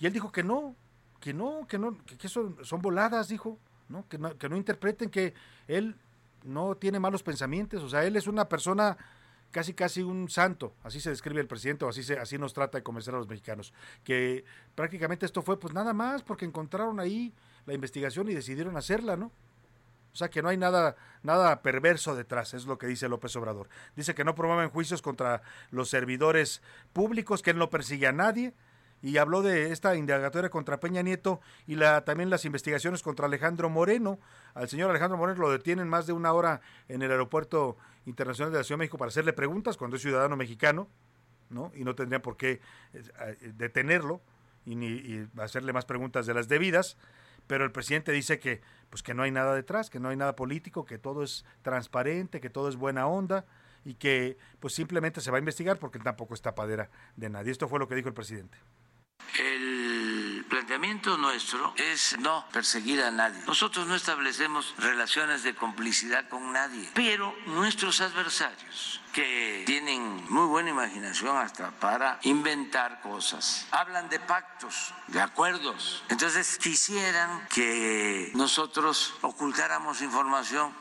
Y él dijo que no, que no, que no, que, que son, son voladas, dijo, ¿no? Que, ¿no? que no interpreten que él no tiene malos pensamientos, o sea, él es una persona casi casi un santo, así se describe el presidente o así se, así nos trata de convencer a los mexicanos, que prácticamente esto fue pues nada más porque encontraron ahí la investigación y decidieron hacerla, ¿no? O sea que no hay nada, nada perverso detrás, es lo que dice López Obrador. Dice que no promueven juicios contra los servidores públicos, que él no persigue a nadie, y habló de esta indagatoria contra Peña Nieto y también las investigaciones contra Alejandro Moreno. Al señor Alejandro Moreno lo detienen más de una hora en el aeropuerto internacional de la Ciudad de México para hacerle preguntas cuando es ciudadano mexicano, ¿no? Y no tendrían por qué eh, eh, detenerlo. y, ni, hacerle más preguntas de las debidas, pero el presidente dice que pues que no hay nada detrás, que no hay nada político, que todo es transparente, que todo es buena onda y que pues simplemente se va a investigar porque tampoco es tapadera de nadie. Esto fue lo que dijo el presidente. El planteamiento nuestro es no perseguir a nadie. Nosotros no establecemos relaciones de complicidad con nadie, pero nuestros adversarios, que tienen muy buena imaginación hasta para inventar cosas, hablan de pactos, de acuerdos. Entonces quisieran que nosotros ocultáramos información.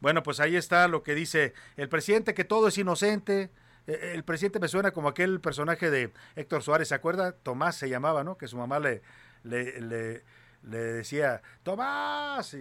Bueno, pues ahí está lo que dice el presidente, que todo es inocente. Eh, El presidente me suena como aquel personaje de Héctor Suárez, ¿se acuerda? Tomás se llamaba, ¿no? Que su mamá le, le, le, le decía, Tomás,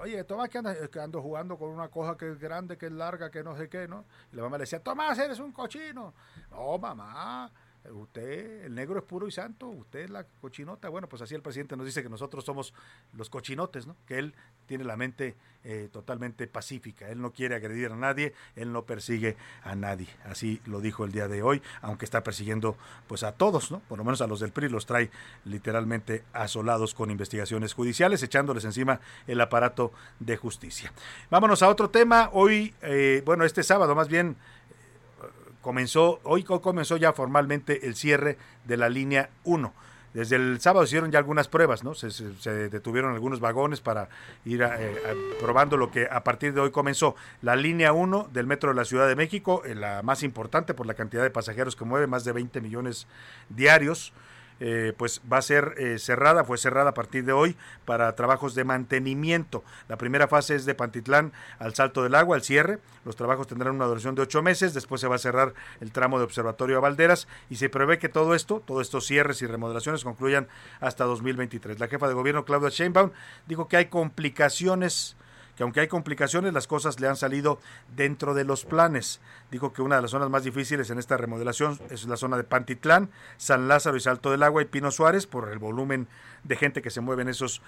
oye, Tomás, que, anda, que ando jugando con una cosa que es grande, que es larga, que no sé qué, ¿no? Y la mamá le decía, Tomás, eres un cochino. No, mamá, usted, el negro es puro y santo, usted es la cochinota. Bueno, pues así el presidente nos dice que nosotros somos los cochinotes, ¿no? Que él tiene la mente eh, totalmente pacífica, él no quiere agredir a nadie, él no persigue a nadie. Así lo dijo el día de hoy, aunque está persiguiendo pues a todos, ¿no? Por lo menos a los del PRI los trae literalmente asolados con investigaciones judiciales, echándoles encima el aparato de justicia. Vámonos a otro tema. Hoy, eh, bueno, este sábado más bien comenzó, hoy co- comenzó ya formalmente el cierre de la línea 1. Desde el sábado hicieron ya algunas pruebas, ¿no? Se, se- se detuvieron algunos vagones para ir eh, probando lo que a partir de hoy comenzó. La línea 1 del metro de la Ciudad de México, eh, la más importante por la cantidad de pasajeros que mueve, más de 20 millones diarios. Eh, pues va a ser eh, cerrada, fue cerrada a partir de hoy para trabajos de mantenimiento. La primera fase es de Pantitlán al Salto del Agua, al cierre. Los trabajos tendrán una duración de ocho meses, después se va a cerrar el tramo de Observatorio a Valderas y se prevé que todo esto, todos estos cierres y remodelaciones concluyan hasta 2023. La jefa de gobierno, Claudia Sheinbaum, dijo que hay complicaciones que aunque hay complicaciones, las cosas le han salido dentro de los planes. Dijo que una de las zonas más difíciles en esta remodelación es la zona de Pantitlán, San Lázaro y Salto del Agua y Pino Suárez por el volumen de gente que se mueve en esos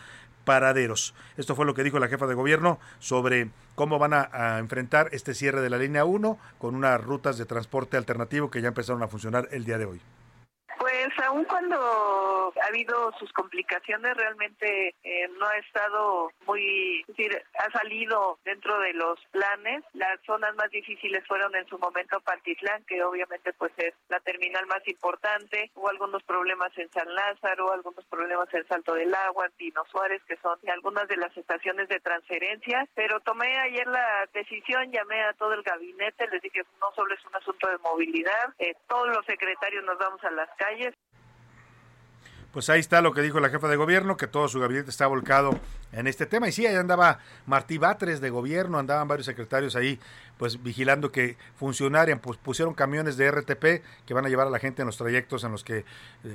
paraderos. Esto fue lo que dijo la jefa de gobierno sobre cómo van a, enfrentar este cierre de la línea 1 con unas rutas de transporte alternativo que ya empezaron a funcionar el día de hoy. Pues aun cuando ha habido sus complicaciones, realmente eh, no ha estado muy, es decir, ha salido dentro de los planes. Las zonas más difíciles fueron en su momento Pantitlán, que obviamente pues es la terminal más importante. Hubo algunos problemas en San Lázaro, algunos problemas en Salto del Agua, en Pino Suárez, que son algunas de las estaciones de transferencia. Pero tomé ayer la decisión, llamé a todo el gabinete, les dije no solo es un asunto de movilidad, eh, todos los secretarios nos vamos a las calles. Pues ahí está lo que dijo la jefa de gobierno, que todo su gabinete está volcado en este tema. Y sí, ahí andaba Martí Batres de gobierno, andaban varios secretarios ahí, pues vigilando que funcionaran. Pues pusieron camiones de RTP que van a llevar a la gente en los trayectos en los que eh,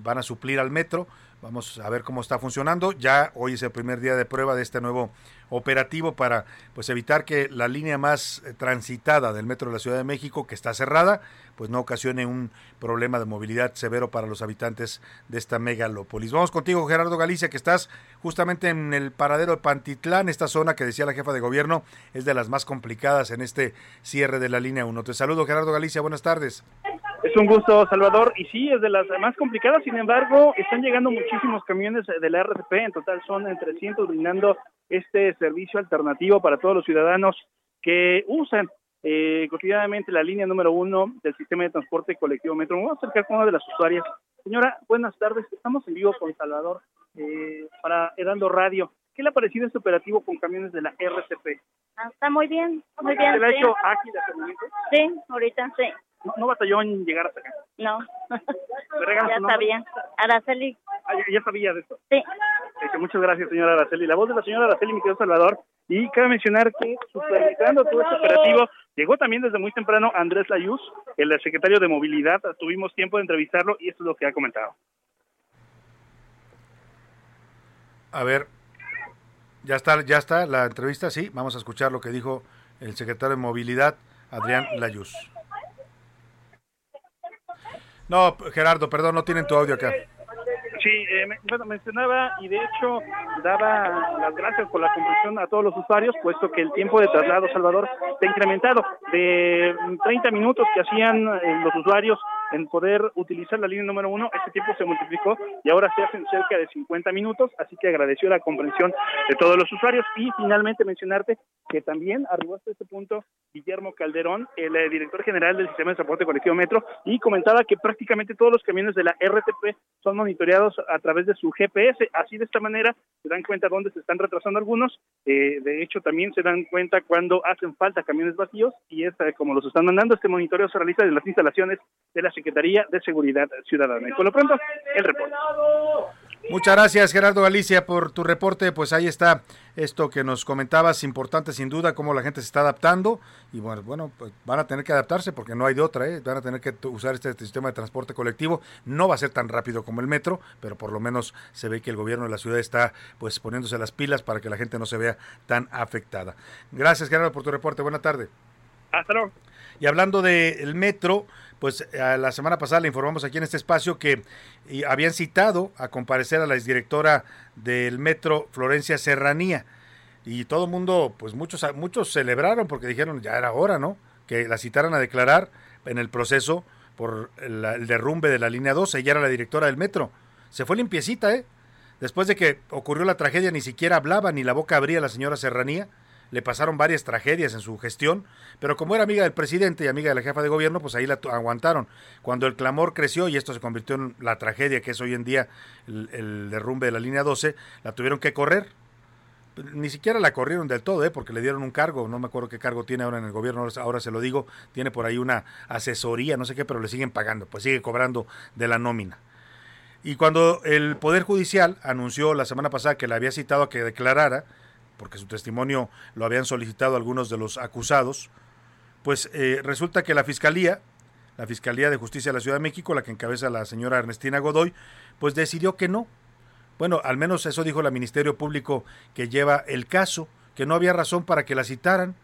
van a suplir al metro. Vamos a ver cómo está funcionando. Ya hoy es el primer día de prueba de este nuevo operativo para pues evitar que la línea más eh, transitada del metro de la Ciudad de México, que está cerrada, pues no ocasione un problema de movilidad severo para los habitantes de esta megalópolis. Vamos contigo, Gerardo Galicia, que estás justamente en el paradero de Pantitlán, esta zona que decía la jefa de gobierno es de las más complicadas en este cierre de la línea 1. Te saludo, Gerardo Galicia, buenas tardes. Es un gusto, Salvador. Y sí, es de las más complicadas. Sin embargo, están llegando muchísimos camiones de la RTP. En total son entre 300 brindando este servicio alternativo para todos los ciudadanos que usan eh, cotidianamente la línea número uno del sistema de transporte colectivo Metro. Me voy a acercar con una de las usuarias. Señora, buenas tardes. Estamos en vivo con Salvador eh, para Heraldo Radio. ¿Qué le ha parecido este operativo con camiones de la RTP? Ah, Está muy bien, muy bien. ¿Se le ha hecho ágil el? Sí, ahorita sí. No, no batalló en llegar hasta acá. No. ¿Me regalas ya sabía. Araceli. Ah, ya, ya sabía de esto. Sí. Muchas gracias, señora Araceli. La voz de la señora Araceli, mi querido Salvador. Y cabe mencionar que supervisando todo este operativo, llegó también desde muy temprano Andrés Layuz, el secretario de Movilidad. Tuvimos tiempo de entrevistarlo y esto es lo que ha comentado. A ver, ya está, ya está la entrevista, sí, vamos a escuchar lo que dijo el secretario de Movilidad, Adrián Layuz. No, Gerardo, perdón, no tienen tu audio acá. Sí, eh, bueno, mencionaba y de hecho daba las gracias por la comprensión a todos los usuarios, puesto que el tiempo de traslado, Salvador, se ha incrementado. De mm, 30 minutos que hacían eh, los usuarios en poder utilizar la línea número uno, este tiempo se multiplicó y ahora se hacen cerca de 50 minutos, así que agradeció la comprensión de todos los usuarios. Y finalmente mencionarte que también arribó hasta este punto Guillermo Calderón, el eh, director general del sistema de transporte colectivo Metro, y comentaba que prácticamente todos los camiones de la RTP son monitoreados a través de su GPS, así de esta manera se dan cuenta dónde se están retrasando algunos, eh, de hecho también se dan cuenta cuando hacen falta camiones vacíos y es eh, como los están mandando, este monitoreo se realiza en las instalaciones de la Secretaría de Seguridad Ciudadana. Y por lo pronto, el reporte. Muchas gracias Gerardo Galicia por tu reporte. Pues ahí está esto que nos comentabas, importante sin duda, cómo la gente se está adaptando. Y bueno, bueno pues van a tener que adaptarse porque no hay de otra, ¿eh? van a tener que usar este sistema de transporte colectivo. No va a ser tan rápido como el metro, pero por lo menos se ve que el gobierno de la ciudad está pues poniéndose las pilas para que la gente no se vea tan afectada. Gracias Gerardo por tu reporte. Buena tarde. Hasta luego. Y hablando del metro, pues eh, la semana pasada le informamos aquí en este espacio que habían citado a comparecer a la exdirectora del metro, Florencia Serranía. Y todo el mundo, pues muchos, muchos celebraron porque dijeron ya era hora, ¿no? Que la citaran a declarar en el proceso por el, el derrumbe de la línea 12. Ella era la directora del metro. Se fue limpiecita, ¿eh? Después de que ocurrió la tragedia, ni siquiera hablaba ni la boca abría la señora Serranía le pasaron varias tragedias en su gestión, pero como era amiga del presidente y amiga de la jefa de gobierno, pues ahí la aguantaron. Cuando el clamor creció y esto se convirtió en la tragedia que es hoy en día el, derrumbe de la línea 12, la tuvieron que correr. Ni siquiera la corrieron del todo, ¿eh? porque le dieron un cargo, no me acuerdo qué cargo tiene ahora en el gobierno, ahora se lo digo, tiene por ahí una asesoría, no sé qué, pero le siguen pagando, pues sigue cobrando de la nómina. Y cuando el Poder Judicial anunció la semana pasada que la había citado a que declarara, porque su testimonio lo habían solicitado algunos de los acusados, pues eh, resulta que la Fiscalía, la Fiscalía de Justicia de la Ciudad de México, la que encabeza la señora Ernestina Godoy, pues decidió que no. Bueno, al menos eso dijo el Ministerio Público que lleva el caso, que no había razón para que la citaran,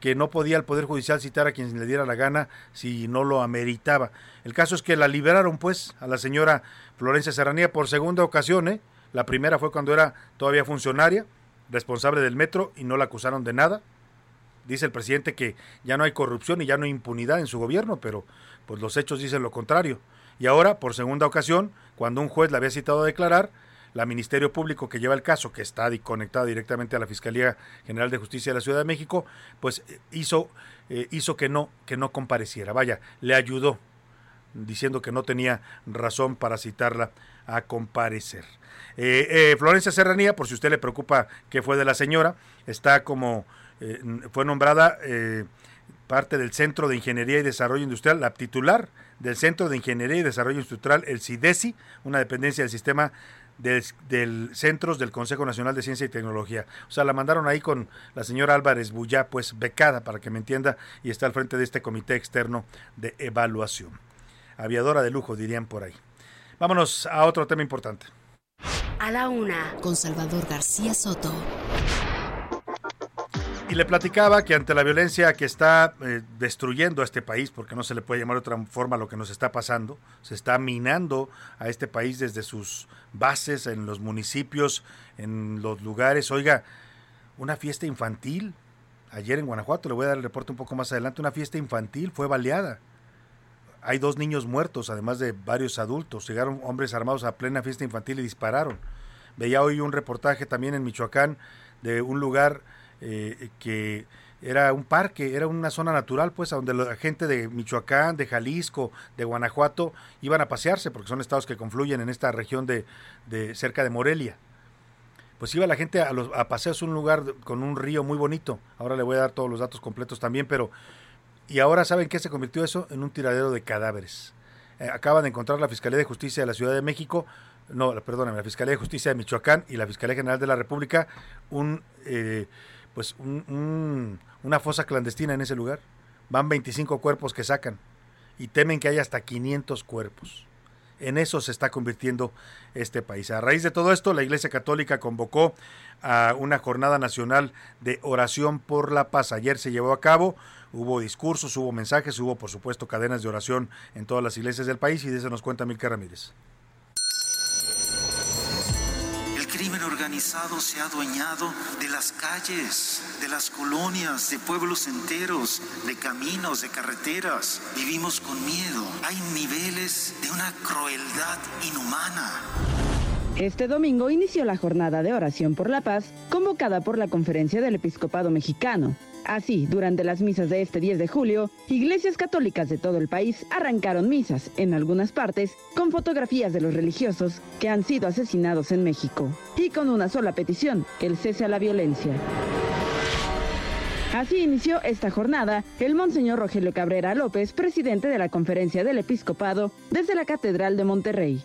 que no podía el Poder Judicial citar a quien le diera la gana si no lo ameritaba. El caso es que la liberaron, pues, a la señora Florencia Serranía por segunda ocasión, ¿eh? La primera fue cuando era todavía funcionaria, responsable del metro, y no la acusaron de nada. Dice el presidente que ya no hay corrupción y ya no hay impunidad en su gobierno, pero pues los hechos dicen lo contrario. Y ahora, por segunda ocasión, cuando un juez la había citado a declarar, la Ministerio Público que lleva el caso, que está conectado directamente a la Fiscalía General de Justicia de la Ciudad de México, pues eh, hizo, eh, hizo que no, que no compareciera. Vaya, le ayudó, diciendo que no tenía razón para citarla a comparecer. Eh, eh, Florencia Serranía, por si usted le preocupa qué fue de la señora, está como, eh, fue nombrada eh, parte del Centro de Ingeniería y Desarrollo Industrial, la titular del Centro de Ingeniería y Desarrollo Industrial, el CIDESI, una dependencia del sistema del, del Centros del Consejo Nacional de Ciencia y Tecnología. O sea, la mandaron ahí con la señora Álvarez Bullá, pues becada, para que me entienda, y está al frente de este comité externo de evaluación. Aviadora de lujo, dirían por ahí. Vámonos a otro tema importante. A la una, con Salvador García Soto. Y le platicaba que ante la violencia que está eh, destruyendo a este país, porque no se le puede llamar de otra forma lo que nos está pasando, se está minando a este país desde sus bases, en los municipios, en los lugares. Oiga, una fiesta infantil, ayer en Guanajuato, le voy a dar el reporte un poco más adelante, una fiesta infantil fue baleada. Hay dos niños muertos, además de varios adultos. Llegaron hombres armados a plena fiesta infantil y dispararon. Veía hoy un reportaje también en Michoacán de un lugar eh, que era un parque, era una zona natural, pues, a donde la gente de Michoacán, de Jalisco, de Guanajuato iban a pasearse, porque son estados que confluyen en esta región de, cerca de Morelia. Pues iba la gente a, los, a pasearse a un lugar con un río muy bonito. Ahora le voy a dar todos los datos completos también, pero y ahora saben qué se convirtió eso en un tiradero de cadáveres. Eh, acaban de encontrar la Fiscalía de Justicia de la Ciudad de México, no, perdóname, la Fiscalía de Justicia de Michoacán y la Fiscalía General de la República un eh, pues un- un- una fosa clandestina en ese lugar. Van 25 cuerpos que sacan y temen que haya hasta 500 cuerpos. En eso se está convirtiendo este país. A raíz de todo esto, la Iglesia Católica convocó a una jornada nacional de oración por la paz. Ayer se llevó a cabo, hubo discursos, hubo mensajes, hubo por supuesto cadenas de oración en todas las iglesias del país y de eso nos cuenta Milka Ramírez. El crimen organizado organizado se ha adueñado de las calles, de las colonias, de pueblos enteros, de caminos, de carreteras. Vivimos con miedo. Hay niveles de una crueldad inhumana. Este domingo inició la jornada de oración por la paz convocada por la Conferencia del Episcopado Mexicano. Así, durante las misas de este 10 de julio, iglesias católicas de todo el país arrancaron misas, en algunas partes, con fotografías de los religiosos que han sido asesinados en México, y con una sola petición, el cese a la violencia. Así inició esta jornada el Monseñor Rogelio Cabrera López, presidente de la Conferencia del Episcopado, desde la Catedral de Monterrey.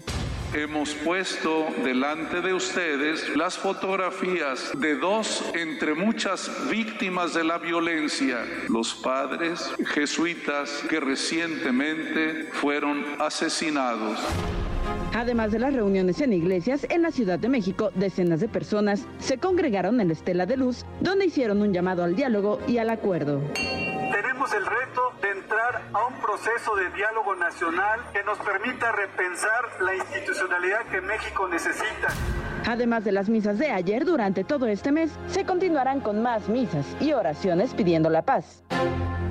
Hemos puesto delante de ustedes las fotografías de dos entre muchas víctimas de la violencia, los padres jesuitas que recientemente fueron asesinados. Además de las reuniones en iglesias, en la Ciudad de México, decenas de personas se congregaron en la Estela de Luz, donde hicieron un llamado al diálogo y al acuerdo. El reto de entrar a un proceso de diálogo nacional que nos permita repensar la institucionalidad que México necesita. Además de las misas de ayer, durante todo este mes se continuarán con más misas y oraciones pidiendo la paz.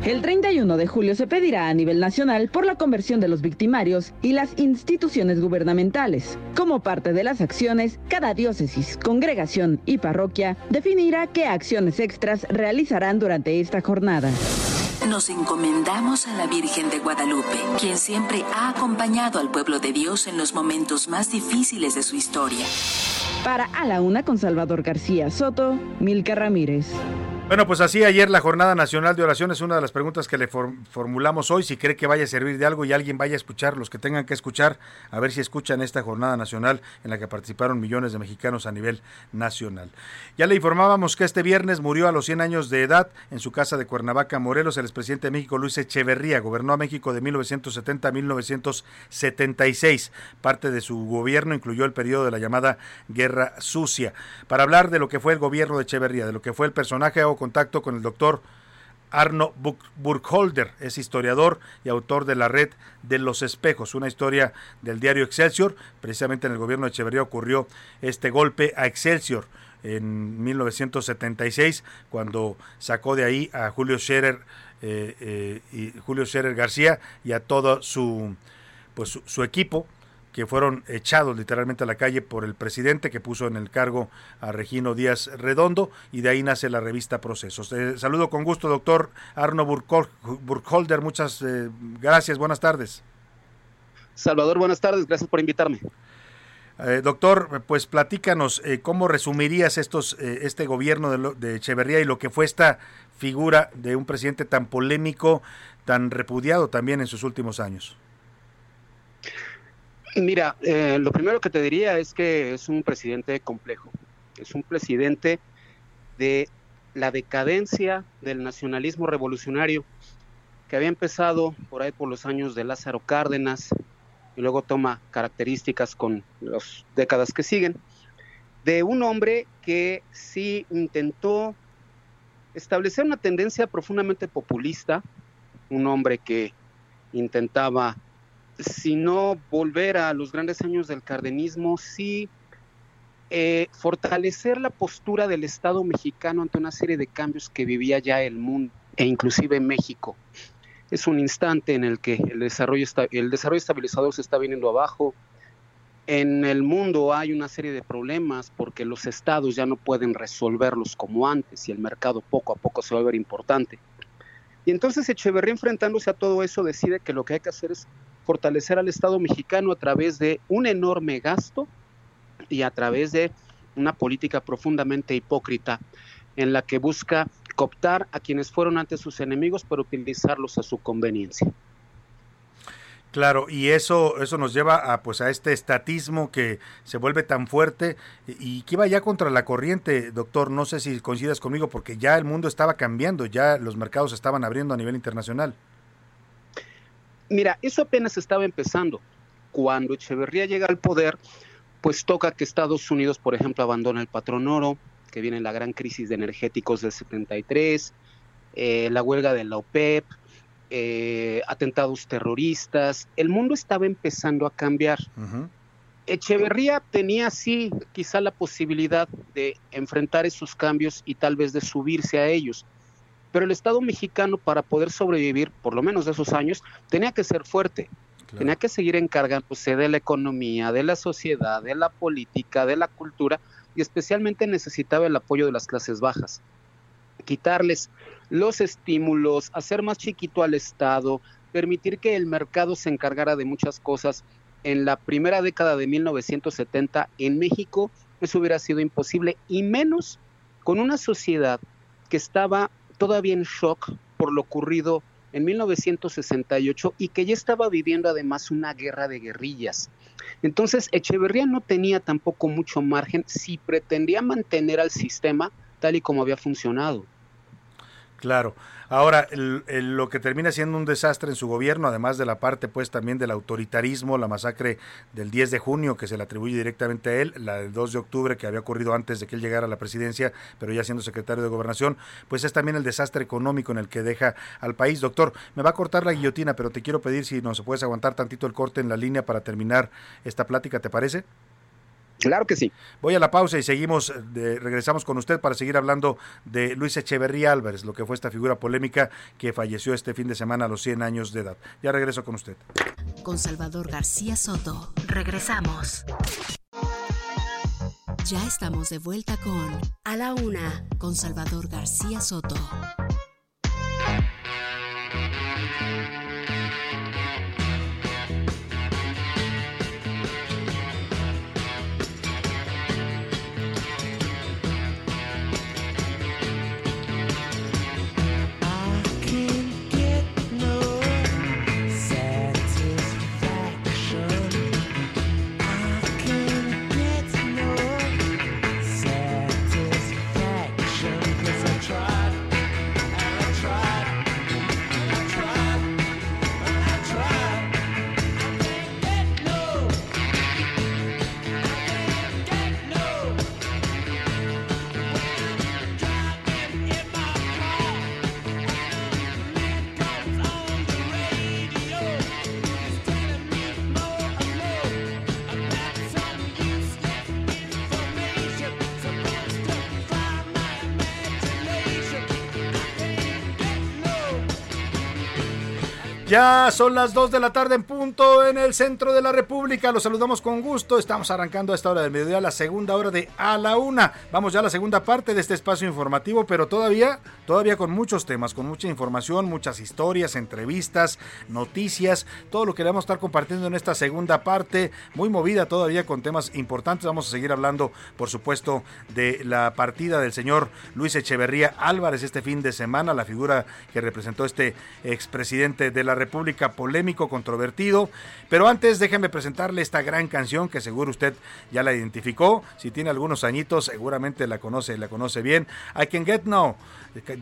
El 31 de julio se pedirá a nivel nacional por la conversión de los victimarios y las instituciones gubernamentales. Como parte de las acciones, cada diócesis, congregación y parroquia definirá qué acciones extras realizarán durante esta jornada. Nos encomendamos a la Virgen de Guadalupe, quien siempre ha acompañado al pueblo de Dios en los momentos más difíciles de su historia. Para A la Una con Salvador García Soto, Milka Ramírez. Bueno, pues así ayer la Jornada Nacional de Oración es una de las preguntas que le for- formulamos hoy, si cree que vaya a servir de algo y alguien vaya a escuchar, los que tengan que escuchar, a ver si escuchan esta Jornada Nacional en la que participaron millones de mexicanos a nivel nacional. Ya le informábamos que este viernes murió a los 100 años de edad en su casa de Cuernavaca, Morelos, el expresidente de México, Luis Echeverría, gobernó a México de 1970 a 1976. Parte de su gobierno incluyó el periodo de la llamada Guerra Sucia. Para hablar de lo que fue el gobierno de Echeverría, de lo que fue el personaje, hago contacto con el doctor Arno Burkholder, es historiador y autor de La Red de los Espejos, una historia del diario Excelsior. Precisamente en el gobierno de Echeverría ocurrió este golpe a Excelsior en 1976, cuando sacó de ahí a Julio Scherer, eh, eh, y Julio Scherer García y a todo su, pues, su equipo que fueron echados literalmente a la calle por el presidente que puso en el cargo a Regino Díaz Redondo y de ahí nace la revista Procesos. Eh, saludo con gusto, doctor Arno Burkhol- Burkholder. Muchas eh, gracias, buenas tardes. Salvador, buenas tardes, gracias por invitarme. Eh, doctor, pues platícanos cómo resumirías estos eh, este gobierno de, lo- de Echeverría y lo que fue esta figura de un presidente tan polémico, tan repudiado también en sus últimos años. Mira, eh, lo primero que te diría es que es un presidente complejo, es un presidente de la decadencia del nacionalismo revolucionario que había empezado por ahí por los años de Lázaro Cárdenas y luego toma características con las décadas que siguen, de un hombre que sí intentó establecer una tendencia profundamente populista, un hombre que intentaba si no volver a los grandes años del cardenismo, sí eh, fortalecer la postura del Estado mexicano ante una serie de cambios que vivía ya el mundo e inclusive México. Es un instante en el que el desarrollo, el desarrollo estabilizador se está viniendo abajo. En el mundo hay una serie de problemas porque los estados ya no pueden resolverlos como antes y el mercado poco a poco se va a ver importante. Y entonces Echeverría enfrentándose a todo eso decide que lo que hay que hacer es fortalecer al Estado mexicano a través de un enorme gasto y a través de una política profundamente hipócrita en la que busca cooptar a quienes fueron antes sus enemigos para utilizarlos a su conveniencia. Claro, y eso, eso nos lleva a pues a este estatismo que se vuelve tan fuerte y que iba ya contra la corriente, doctor. No sé si coincidas conmigo, porque ya el mundo estaba cambiando, ya los mercados estaban abriendo a nivel internacional. Mira, eso apenas estaba empezando. Cuando Echeverría llega al poder, pues toca que Estados Unidos, por ejemplo, abandona el patrón oro, que viene la gran crisis de energéticos del 73, eh, la huelga de la OPEP, eh, atentados terroristas. El mundo estaba empezando a cambiar. Echeverría tenía sí quizá la posibilidad de enfrentar esos cambios y tal vez de subirse a ellos, pero el Estado mexicano para poder sobrevivir, por lo menos de esos años, tenía que ser fuerte, tenía que seguir encargándose de la economía, de la sociedad, de la política, de la cultura y especialmente necesitaba el apoyo de las clases bajas. Quitarles los estímulos, hacer más chiquito al Estado, permitir que el mercado se encargara de muchas cosas. En la primera década de 1970 en México eso hubiera sido imposible y menos con una sociedad que estaba todavía en shock por lo ocurrido en 1968 y que ya estaba viviendo además una guerra de guerrillas. Entonces Echeverría no tenía tampoco mucho margen si pretendía mantener al sistema tal y como había funcionado. Claro. Ahora, el- el- lo que termina siendo un desastre en su gobierno, además de la parte pues también del autoritarismo, la masacre del 10 de junio que se le atribuye directamente a él, la del 2 de octubre que había ocurrido antes de que él llegara a la presidencia, pero ya siendo secretario de gobernación, pues es también el desastre económico en el que deja al país. Doctor, me va a cortar la guillotina, pero te quiero pedir si nos puedes aguantar tantito el corte en la línea para terminar esta plática, ¿te parece? Claro que sí. Voy a la pausa y seguimos, de- regresamos con usted para seguir hablando de Luis Echeverría Álvarez, lo que fue esta figura polémica que falleció este fin de semana a los 100 años de edad. Ya regreso con usted. Con Salvador García Soto. Regresamos. Ya estamos de vuelta con A la Una con Salvador García Soto. Ya son las 2 de la tarde en en el centro de la República. Los saludamos con gusto. Estamos arrancando a esta hora del mediodía, la segunda hora de A la Una. Vamos ya a la segunda parte de este espacio informativo, pero todavía, todavía con muchos temas, con mucha información, muchas historias, entrevistas, noticias, todo lo que le vamos a estar compartiendo en esta segunda parte, muy movida todavía con temas importantes. Vamos a seguir hablando, por supuesto, de la partida del señor Luis Echeverría Álvarez este fin de semana, la figura que representó este expresidente de la República, polémico, controvertido. Pero antes déjeme presentarle esta gran canción que seguro usted ya la identificó. Si tiene algunos añitos, seguramente la conoce, la conoce bien. I Can Get No.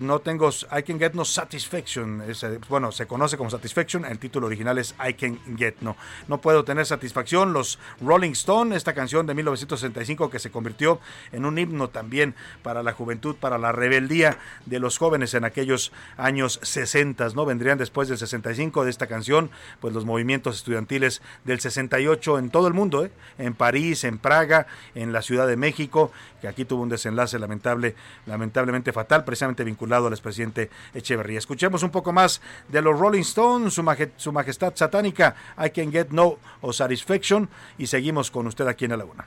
No tengo, I Can Get No Satisfaction. Eh, bueno, se conoce como Satisfaction. El título original es I Can Get No. No puedo tener satisfacción. Los Rolling Stone, esta canción de 1965 que se convirtió en un himno también para la juventud, para la rebeldía de los jóvenes en aquellos años 60, ¿no? Vendrían después del 65 de esta canción, pues los movimientos estudiantiles del 68 en todo el mundo, ¿eh? en París, en Praga, en la Ciudad de México, que aquí tuvo un desenlace lamentable, lamentablemente fatal, precisamente vinculado al expresidente Echeverría. Escuchemos un poco más de los Rolling Stones, su, maje- su majestad satánica, I Can Get No Satisfaction, y seguimos con usted aquí en la Laguna.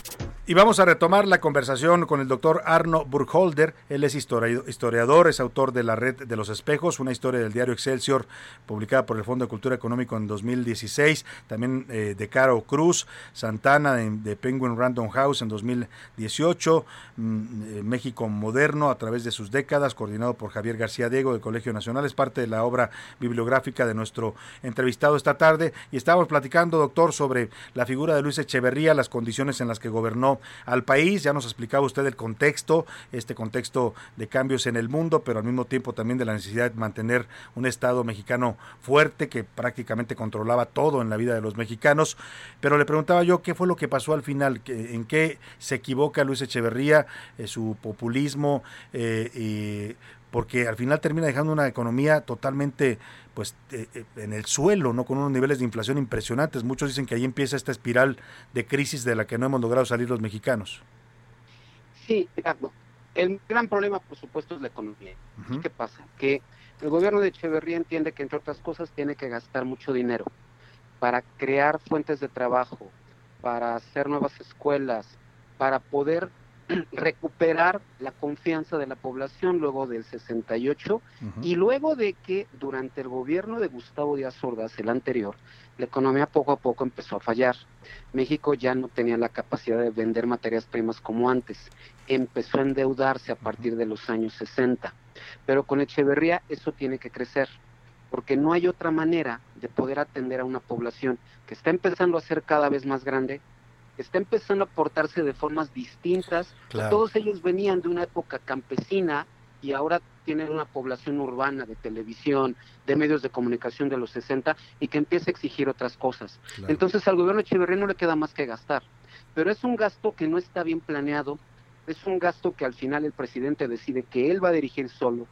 Y vamos a retomar la conversación con el doctor Arno Burkholder. Él es histori- historiador, es autor de La Red de los Espejos, una historia del diario Excelsior, publicada por el Fondo de Cultura Económico en 2016. También eh, de Caro Cruz, Santana de, de Penguin Random House en 2018. mm, eh, México Moderno a través de sus décadas, coordinado por Javier García Diego del Colegio Nacional. Es parte de la obra bibliográfica de nuestro entrevistado esta tarde. Y estábamos platicando, doctor, sobre la figura de Luis Echeverría, las condiciones en las que gobernó al país. Ya nos explicaba usted el contexto, este contexto de cambios en el mundo, pero al mismo tiempo también de la necesidad de mantener un Estado mexicano fuerte que prácticamente controlaba todo en la vida de los mexicanos. Pero le preguntaba yo qué fue lo que pasó al final, en qué se equivoca Luis Echeverría, eh, su populismo, eh, y- porque al final termina dejando una economía totalmente pues eh, eh, en el suelo, no con unos niveles de inflación impresionantes. Muchos dicen que ahí empieza esta espiral de crisis de la que no hemos logrado salir los mexicanos. Sí, Ricardo. El gran problema, por supuesto, es la economía. ¿Y qué pasa? Que el gobierno de Echeverría entiende que, entre otras cosas, tiene que gastar mucho dinero para crear fuentes de trabajo, para hacer nuevas escuelas, para poder recuperar la confianza de la población luego del 68 y luego de que durante el gobierno de Gustavo Díaz Ordaz, el anterior, la economía poco a poco empezó a fallar. México ya no tenía la capacidad de vender materias primas como antes. Empezó a endeudarse a partir de los años 60. Pero con Echeverría eso tiene que crecer, porque no hay otra manera de poder atender a una población que está empezando a ser cada vez más grande, está empezando a portarse de formas distintas. Claro. Todos ellos venían de una época campesina y ahora tienen una población urbana de televisión, de medios de comunicación de los 60 y que empieza a exigir otras cosas. Claro. Entonces al gobierno de Echeverría no le queda más que gastar, pero es un gasto que no está bien planeado, es un gasto que al final el presidente decide que él va a dirigir solo,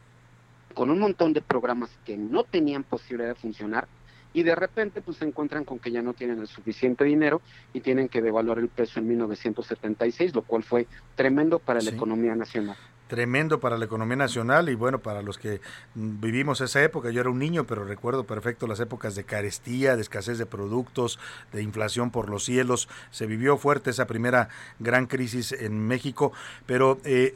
con un montón de programas que no tenían posibilidad de funcionar y de repente pues se encuentran con que ya no tienen el suficiente dinero y tienen que devaluar el peso en 1976, lo cual fue tremendo para la Sí. economía nacional. Tremendo para la economía nacional y bueno, para los que mm, vivimos esa época, yo era un niño, pero recuerdo perfecto las épocas de carestía, de escasez de productos, de inflación por los cielos. Se vivió fuerte esa primera gran crisis en México, pero eh,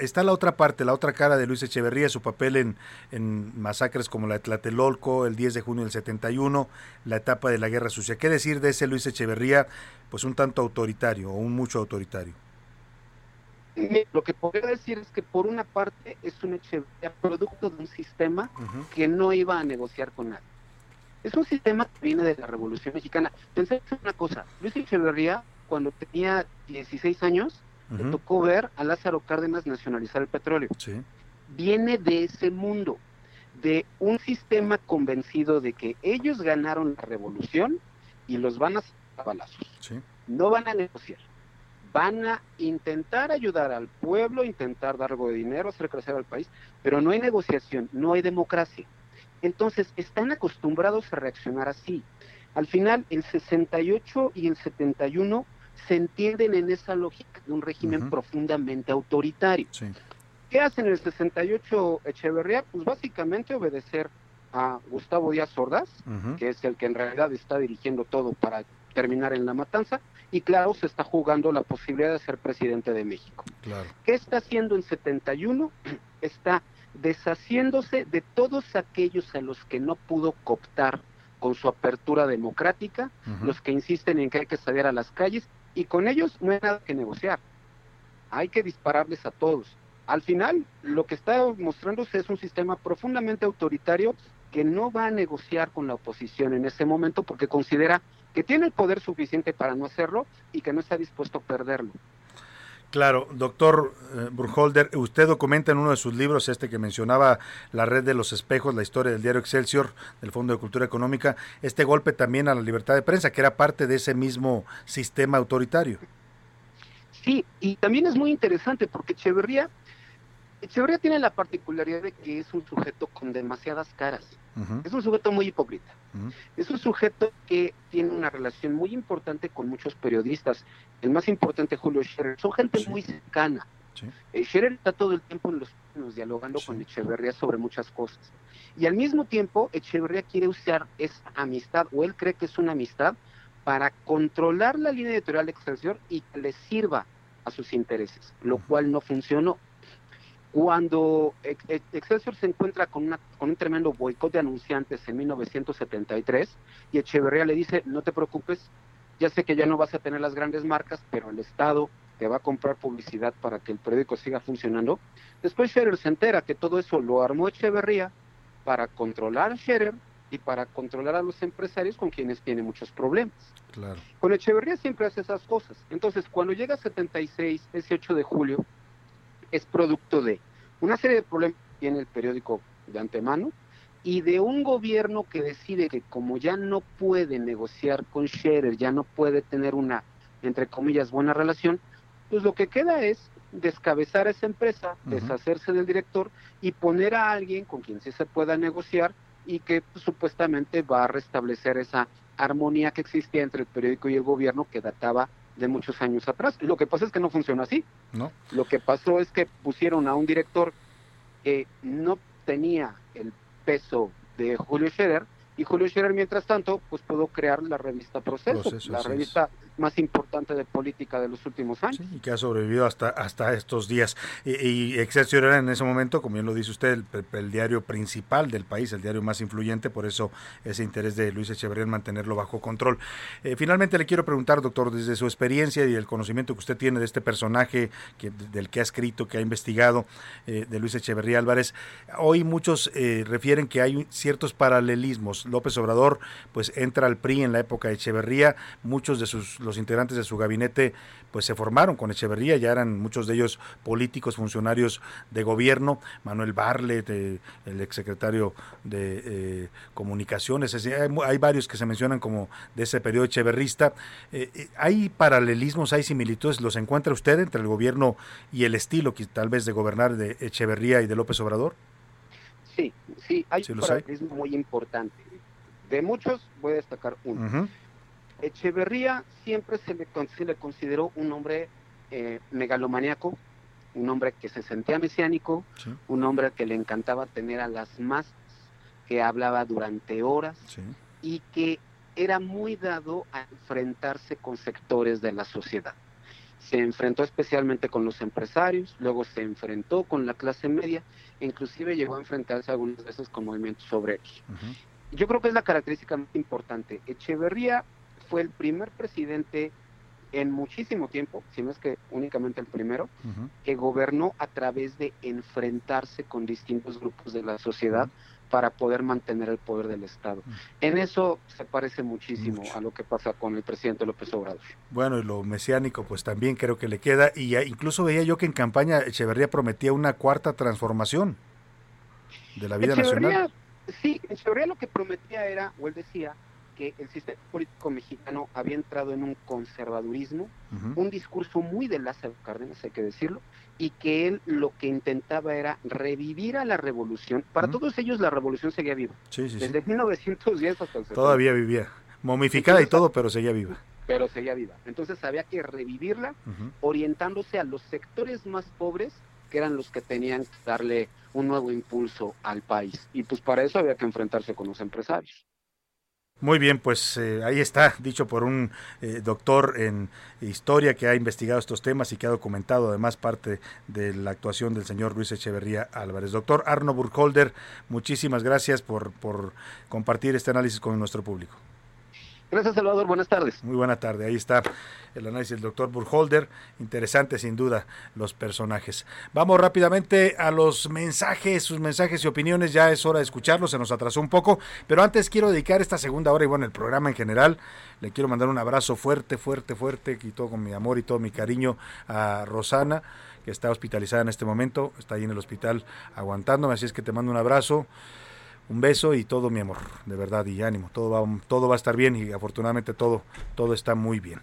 está la otra parte, la otra cara de Luis Echeverría, su papel en, en masacres como la de Tlatelolco, el 10 de junio del 71, la etapa de la Guerra Sucia. ¿Qué decir de ese Luis Echeverría, pues un tanto autoritario o un mucho autoritario? Lo que podría decir es que por una parte es un Echeverría producto de un sistema que no iba a negociar con nadie. Es un sistema que viene de la Revolución Mexicana. Pensé en una cosa, Luis Echeverría cuando tenía 16 años le tocó ver a Lázaro Cárdenas nacionalizar el petróleo. Viene de ese mundo, de un sistema convencido de que ellos ganaron la revolución y los van a sacar a balazos. No van a negociar van a intentar ayudar al pueblo, intentar dar algo de dinero, hacer crecer al país, pero no hay negociación, no hay democracia. Entonces, están acostumbrados a reaccionar así. Al final, el 68 y el 71 se entienden en esa lógica de un régimen profundamente autoritario. ¿Qué hacen en el 68 Echeverría? Pues básicamente obedecer a Gustavo Díaz Ordaz, que es el que en realidad está dirigiendo todo para terminar en la matanza, y claro, se está jugando la posibilidad de ser presidente de México. Claro. ¿Qué está haciendo en 71? Está deshaciéndose de todos aquellos a los que no pudo cooptar con su apertura democrática, los que insisten en que hay que salir a las calles, y con ellos no hay nada que negociar. Hay que dispararles a todos. Al final, lo que está mostrándose es un sistema profundamente autoritario que no va a negociar con la oposición en ese momento porque considera que tiene el poder suficiente para no hacerlo y que no está dispuesto a perderlo. Claro, doctor eh, Burholder, usted documenta en uno de sus libros, este que mencionaba, La Red de los Espejos, la historia del diario Excelsior, del Fondo de Cultura Económica, este golpe también a la libertad de prensa, que era parte de ese mismo sistema autoritario. Sí, y también es muy interesante porque Echeverría, Echeverría tiene la particularidad de que es un sujeto con demasiadas caras. Es un sujeto muy hipócrita. Es un sujeto que tiene una relación muy importante con muchos periodistas. El más importante, Julio Scherer. Son gente muy cercana. Eh, Scherer está todo el tiempo en los pinos dialogando con Echeverría sobre muchas cosas. Y al mismo tiempo, Echeverría quiere usar esa amistad, o él cree que es una amistad, para controlar la línea editorial de Excelsior y que le sirva a sus intereses, lo cual no funcionó. Cuando Ex- Ex- Excelsior se encuentra con, una, con un tremendo boicot de anunciantes en 1973 y Echeverría le dice, no te preocupes, ya sé que ya no vas a tener las grandes marcas, pero el Estado te va a comprar publicidad para que el periódico siga funcionando. Después Scherer se entera que todo eso lo armó Echeverría para controlar a Scherer y para controlar a los empresarios con quienes tiene muchos problemas. Claro. Con Echeverría siempre hace esas cosas. Entonces, cuando llega 76, ese 8 de julio, es producto de una serie de problemas que tiene el periódico de antemano y de un gobierno que decide que como ya no puede negociar con Scherer, ya no puede tener una, entre comillas, buena relación, pues lo que queda es descabezar a esa empresa, deshacerse del director y poner a alguien con quien sí se pueda negociar y que pues, supuestamente va a restablecer esa armonía que existía entre el periódico y el gobierno que databa de muchos años atrás. Lo que pasa es que no funciona así. ¿No? Lo que pasó es que pusieron a un director que no tenía el peso de Julio Scherer y Julio Scherer mientras tanto pues pudo crear la revista Proceso, Proceso, la es. Más importante de política de los últimos años. y que ha sobrevivido hasta, hasta estos días. Y, y era en ese momento, como bien lo dice usted, el, el diario principal del país, el diario más influyente, por eso ese interés de Luis Echeverría en mantenerlo bajo control. Eh, finalmente le quiero preguntar, doctor, desde su experiencia y el conocimiento que usted tiene de este personaje que, del que ha escrito, que ha investigado, eh, de Luis Echeverría Álvarez, hoy muchos eh, refieren que hay ciertos paralelismos. López Obrador, pues entra al PRI en la época de Echeverría, muchos de sus los integrantes de su gabinete pues se formaron con Echeverría, ya eran muchos de ellos políticos, funcionarios de gobierno, Manuel Barlet, eh, el exsecretario de eh, comunicaciones, es decir, hay, hay varios que se mencionan como de ese periodo echeverrista. Eh, eh, ¿Hay paralelismos, hay similitudes? ¿Los encuentra usted entre el gobierno y el estilo que tal vez de gobernar de Echeverría y de López Obrador? Sí, sí, hay Sí, un hay. paralelismo muy importante. De muchos voy a destacar uno. Echeverría siempre se le, con- se le consideró un hombre eh, megalomaníaco, un hombre que se sentía mesiánico, Sí. un hombre que le encantaba tener a las masas, que hablaba durante horas y que era muy dado a enfrentarse con sectores de la sociedad. Se enfrentó especialmente con los empresarios, luego se enfrentó con la clase media, e inclusive llegó a enfrentarse algunas veces con movimientos obreros. Yo creo que es la característica más importante. Echeverría fue el primer presidente en muchísimo tiempo, si no es que únicamente el primero, que gobernó a través de enfrentarse con distintos grupos de la sociedad para poder mantener el poder del Estado. En eso se parece muchísimo a lo que pasa con el presidente López Obrador. Bueno, y lo mesiánico, pues también creo que le queda. Y incluso veía yo que en campaña Echeverría prometía una cuarta transformación de la vida Echeverría, nacional. Sí, Echeverría lo que prometía era, o él decía, que el sistema político mexicano había entrado en un conservadurismo, un discurso muy de Lázaro Cárdenas, hay que decirlo, y que él lo que intentaba era revivir a la revolución. Para todos ellos la revolución seguía viva. Sí, sí, sí. Desde 1910 hasta el 60. Todavía vivía. Momificada y todo, pero seguía viva. Pero seguía viva. Entonces había que revivirla orientándose a los sectores más pobres que eran los que tenían que darle un nuevo impulso al país. Y pues para eso había que enfrentarse con los empresarios. Muy bien, pues eh, ahí está, dicho por un eh, doctor en historia que ha investigado estos temas y que ha documentado además parte de la actuación del señor Luis Echeverría Álvarez. Doctor Arno Burkholder, muchísimas gracias por, por compartir este análisis con nuestro público. Gracias, Salvador. Buenas tardes. Muy buena tarde. Ahí está el análisis del doctor Burholder. Interesante, sin duda, los personajes. Vamos rápidamente a los mensajes, sus mensajes y opiniones. Ya es hora de escucharlos, se nos atrasó un poco. Pero antes quiero dedicar esta segunda hora y bueno, el programa en general. Le quiero mandar un abrazo fuerte, fuerte, fuerte y todo con mi amor y todo mi cariño a Rosana, que está hospitalizada en este momento. Está ahí en el hospital aguantándome. Así es que te mando un abrazo un beso y todo mi amor, de verdad y ánimo, todo va, todo va a estar bien y afortunadamente todo, todo está muy bien.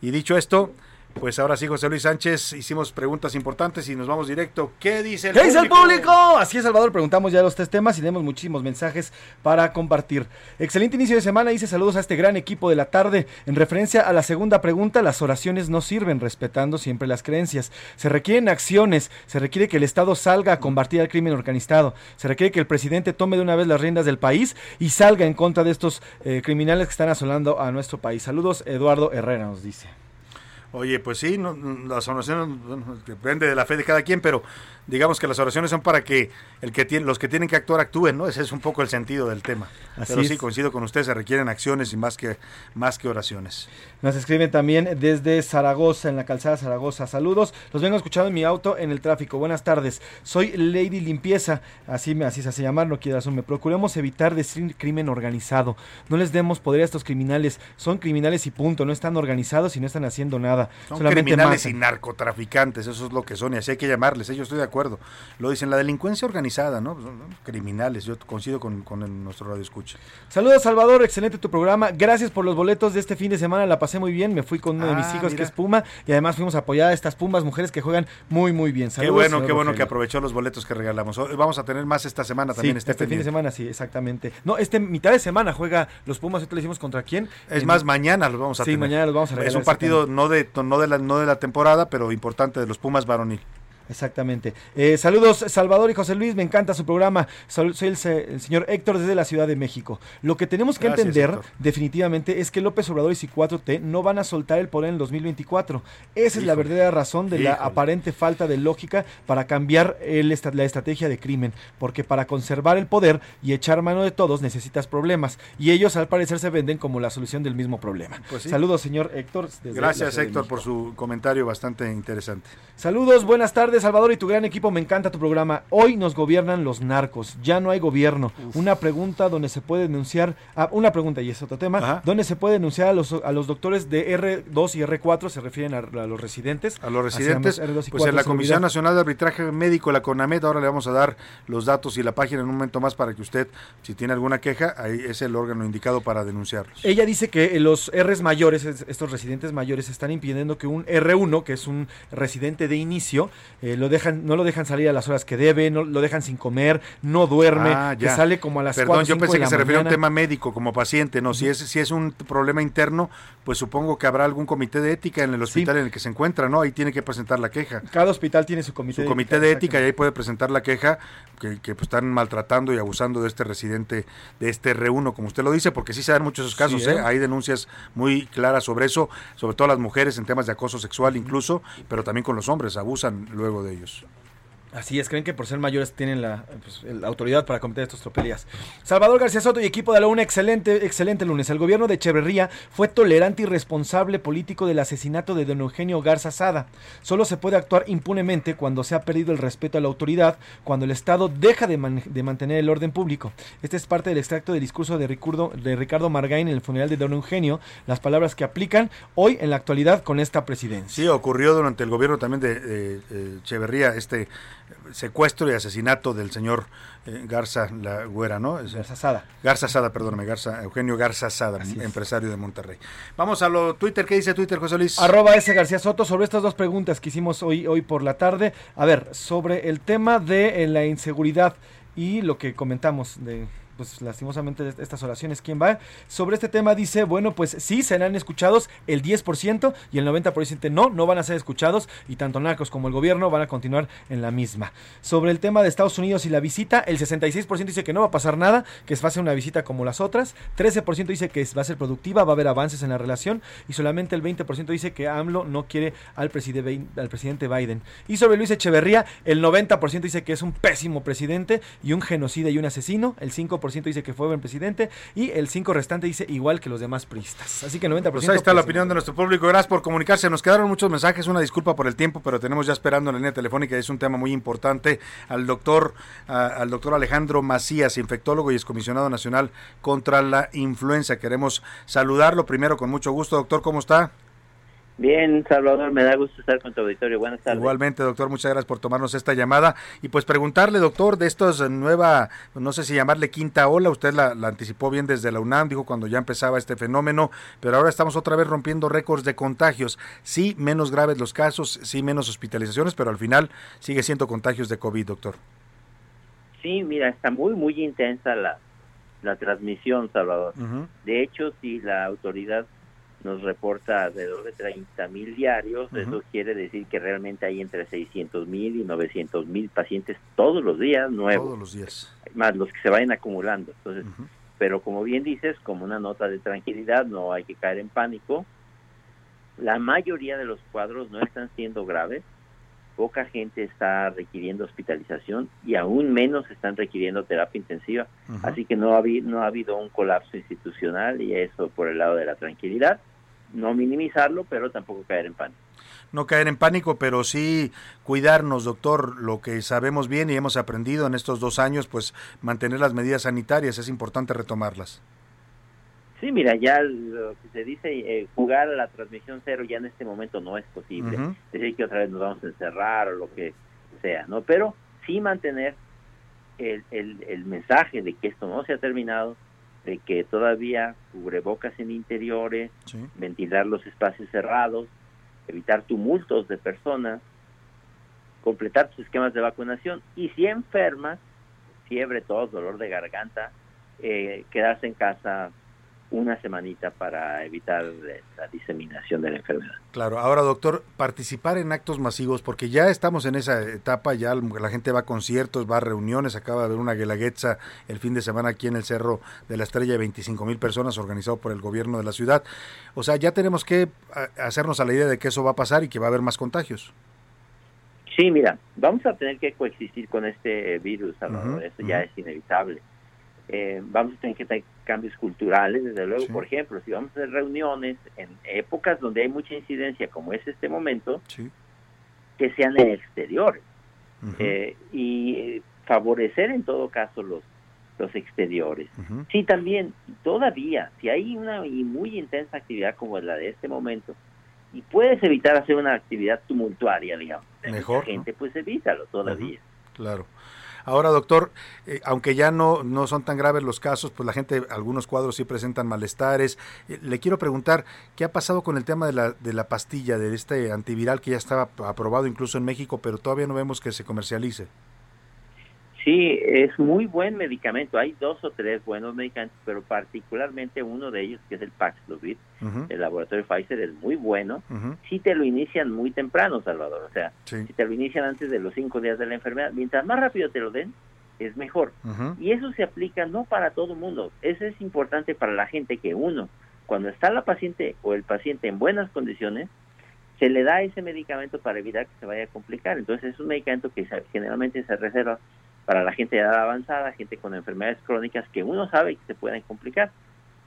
Y dicho esto, pues ahora sí, José Luis Sánchez, hicimos preguntas importantes y nos vamos directo. ¿Qué dice el ¿Qué dice el público? público? Así es, Salvador, preguntamos ya los tres temas y tenemos muchísimos mensajes para compartir. Excelente inicio de semana, dice saludos a este gran equipo de la tarde. En referencia a la segunda pregunta, las oraciones no sirven, respetando siempre las creencias. Se requieren acciones, se requiere que el Estado salga a combatir al crimen organizado, se requiere que el presidente tome de una vez las riendas del país y salga en contra de estos eh, criminales que están asolando a nuestro país. Saludos, Eduardo Herrera nos dice. Oye, pues sí, no, las oraciones bueno, depende de la fe de cada quien, pero digamos que las oraciones son para que el que tiene, los que tienen que actuar actúen, ¿no? Ese es un poco el sentido del tema. Así pero sí, coincido con usted, se requieren acciones y más que más que oraciones. Nos escriben también desde Zaragoza, en la calzada Zaragoza. Saludos, los vengo escuchando en mi auto en el tráfico. Buenas tardes. Soy Lady Limpieza, así me así se hace llamar, no quiero asumirme. Procuremos evitar decir crimen organizado. No les demos poder a estos criminales. Son criminales y punto. No están organizados y no están haciendo nada. Son Solamente criminales matan. y narcotraficantes, eso es lo que son, y así hay que llamarles, ¿eh? yo estoy de acuerdo. Lo dicen, la delincuencia organizada, ¿no? Son criminales, yo coincido con, con el- nuestro radio escucha. Saludos Salvador, excelente tu programa. Gracias por los boletos de este fin de semana, la pasé muy bien. Me fui con uno de mis Ah, hijos mira. que es Puma y además fuimos a apoyar a estas Pumas mujeres que juegan muy muy bien. Qué Saludos, bueno, señor qué bueno que aprovechó los boletos que regalamos. Vamos a tener más esta semana también. Sí, esté este fin de semana, sí, exactamente. No, este mitad de semana juega los Pumas, ahorita le decimos contra quién. Es En- más, mañana los vamos a Sí, tener. mañana los vamos a Es regalar, un partido no de, no, de la, no de la temporada, pero importante de los Pumas varonil. Exactamente. Eh, saludos, Salvador y José Luis, me encanta su programa. Sal- soy el, se- el señor Héctor desde la Ciudad de México. Lo que tenemos que Gracias, entender Héctor. definitivamente es que López Obrador y 4T no van a soltar el poder en el 2024. Esa es la verdadera razón de la aparente falta de lógica para cambiar el la estrategia de crimen. Porque para conservar el poder y echar mano de todos necesitas problemas. Y ellos al parecer se venden como la solución del mismo problema. Pues sí. Saludos, señor Héctor. desde la Gracias, Ciudad Héctor, por su comentario bastante interesante. Saludos, buenas tardes, Salvador y tu gran equipo. Me encanta tu programa. Hoy nos gobiernan los narcos. Ya no hay gobierno. Una pregunta donde se puede denunciar. Ah, una pregunta y es otro tema. Donde se puede denunciar a los, a los doctores de R2 y R4. Se refieren a, a los residentes. A los residentes, llaman, R2 y pues 4 en la. Comisión Nacional de Arbitraje Médico, la CONAMED, ahora le vamos a dar los datos y la página en un momento más para que usted, si tiene alguna queja, ahí es el órgano indicado para denunciarlos. Ella dice que los Rs mayores, es- estos residentes mayores, están impidiendo que un R1, que es un residente de inicio, eh, lo dejan, no lo dejan salir a las horas que debe, no lo dejan sin comer, no duerme, Ah, que ya. sale como a las Perdón, 4, yo 5 pensé de que se refería a un tema médico como paciente, no, si es si es un problema interno, pues supongo que habrá algún comité de ética en el hospital en el que se encuentra, ¿no? Ahí tiene que presentar la queja. Cada hospital tiene su comité, Su comité de ética y ahí puede presentar la queja que, que, pues, están maltratando y abusando de este residente, de este R1, como usted lo dice, porque sí se dan muchos esos casos, Sí, ¿eh? ¿eh? Hay denuncias muy claras sobre eso, sobre todo las mujeres en temas de acoso sexual incluso, pero también con los hombres, abusan luego de ellos. Así es, creen que por ser mayores tienen la, pues, la autoridad para cometer estos tropelías. Salvador García Soto y equipo de la UNA, excelente, excelente lunes. El gobierno de Echeverría fue tolerante y responsable político del asesinato de don Eugenio Garza Sada. Solo se puede actuar impunemente cuando se ha perdido el respeto a la autoridad, cuando el Estado deja de, de mantener el orden público. Este es parte del extracto del discurso de Ricardo, de Ricardo Margain en el funeral de don Eugenio, las palabras que aplican hoy en la actualidad con esta presidencia. Sí, ocurrió durante el gobierno también de eh, eh, Echeverría este secuestro y asesinato del señor eh, Garza La Güera, ¿no? Garza Sada. Garza Sada, perdóname, Garza, Eugenio Garza Sada, empresario de Monterrey. Vamos a lo Twitter, ¿qué dice Twitter, José Luis? Arroba S. García Soto sobre estas dos preguntas que hicimos hoy, hoy por la tarde. A ver, sobre el tema de eh, la inseguridad y lo que comentamos de pues lastimosamente estas oraciones, ¿quién va? Sobre este tema dice, bueno, pues sí, serán escuchados el 10% y el 90% no, no van a ser escuchados y tanto Narcos como el gobierno van a continuar en la misma. Sobre el tema de Estados Unidos y la visita, el 66% dice que no va a pasar nada, que va a ser una visita como las otras, 13% dice que va a ser productiva, va a haber avances en la relación y solamente el 20% dice que AMLO no quiere al, preside- al presidente Biden. Y sobre Luis Echeverría, el 90% dice que es un pésimo presidente y un genocida y un asesino, el 5% dice que fue buen presidente y el 5% restante dice igual que los demás priistas. Así que el 90% Pues ahí está la opinión de nuestro público. Gracias por comunicarse. Nos quedaron muchos mensajes. Una disculpa por el tiempo, pero tenemos ya esperando en la línea telefónica. Es un tema muy importante al doctor, a- al doctor Alejandro Macías, infectólogo y excomisionado nacional contra la influenza. Queremos saludarlo primero con mucho gusto. Doctor, ¿cómo está? Bien, Salvador, me da gusto estar con tu auditorio. Buenas tardes. Igualmente, doctor, muchas gracias por tomarnos esta llamada. Y pues preguntarle, doctor, de esta nueva, no sé si llamarle quinta ola, usted la, la anticipó bien desde la UNAM, dijo cuando ya empezaba este fenómeno, pero ahora estamos otra vez rompiendo récords de contagios. Sí, menos graves los casos, sí, menos hospitalizaciones, pero al final sigue siendo contagios de COVID, doctor. Sí, mira, está muy, muy intensa la, la transmisión, Salvador. De hecho, si la autoridad nos reporta alrededor de 30 mil diarios, eso quiere decir que realmente hay entre 600 mil y 900 mil pacientes todos los días nuevos. Todos los días. Más los que se vayan acumulando. Entonces, pero como bien dices, como una nota de tranquilidad, no hay que caer en pánico. La mayoría de los cuadros no están siendo graves, poca gente está requiriendo hospitalización y aún menos están requiriendo terapia intensiva, así que no ha, no ha habido un colapso institucional y eso por el lado de la tranquilidad, no minimizarlo, pero tampoco caer en pánico. No caer en pánico, pero sí cuidarnos, doctor. Lo que sabemos bien y hemos aprendido en estos dos años, pues mantener las medidas sanitarias, es importante retomarlas. Sí, mira, ya lo que se dice, eh, jugar a la transmisión cero ya en este momento no es posible. Ujú. Decir que otra vez nos vamos a encerrar o lo que sea, ¿no? Pero sí mantener el, el, el mensaje de que esto no se ha terminado, de que todavía cubrebocas en interiores, ventilar los espacios cerrados, evitar tumultos de personas, completar tus esquemas de vacunación y si enfermas, fiebre, tos, dolor de garganta, eh, quedarse en casa una semanita para evitar eh, la diseminación de la enfermedad. Claro, ahora doctor, participar en actos masivos, porque ya estamos en esa etapa, ya la gente va a conciertos, va a reuniones, acaba de haber una guelaguetza el fin de semana aquí en el Cerro de la Estrella de 25 mil personas organizado por el gobierno de la ciudad. O sea, ya tenemos que a- hacernos a la idea de que eso va a pasar y que va a haber más contagios. Sí, mira, vamos a tener que coexistir con este virus, Salvador, eso ya es inevitable. Eh, vamos a tener que tener cambios culturales, desde luego, por ejemplo, si vamos a hacer reuniones en épocas donde hay mucha incidencia, como es este momento, que sean en exteriores eh, y favorecer en todo caso los los exteriores. Sí, también, todavía, si hay una y muy intensa actividad como la de este momento, y puedes evitar hacer una actividad tumultuaria, digamos, Mejor, ¿no? gente, pues evítalo todavía. Claro. Ahora, doctor, eh, aunque ya no, no son tan graves los casos, pues la gente, algunos cuadros sí presentan malestares. Eh, le quiero preguntar, ¿qué ha pasado con el tema de la, de la pastilla, de este antiviral que ya estaba aprobado incluso en México, pero todavía no vemos que se comercialice? Sí, es muy buen medicamento. Hay dos o tres buenos medicamentos, pero particularmente uno de ellos, que es el Paxlovid, el laboratorio Pfizer, es muy bueno. Ujú. Si te lo inician muy temprano, Salvador. O sea, Sí. si te lo inician antes de los cinco días de la enfermedad, mientras más rápido te lo den, es mejor. Y eso se aplica no para todo el mundo. Eso es importante para la gente que uno, cuando está la paciente o el paciente en buenas condiciones, se le da ese medicamento para evitar que se vaya a complicar. Entonces es un medicamento que generalmente se reserva para la gente de edad avanzada, gente con enfermedades crónicas que uno sabe que se pueden complicar.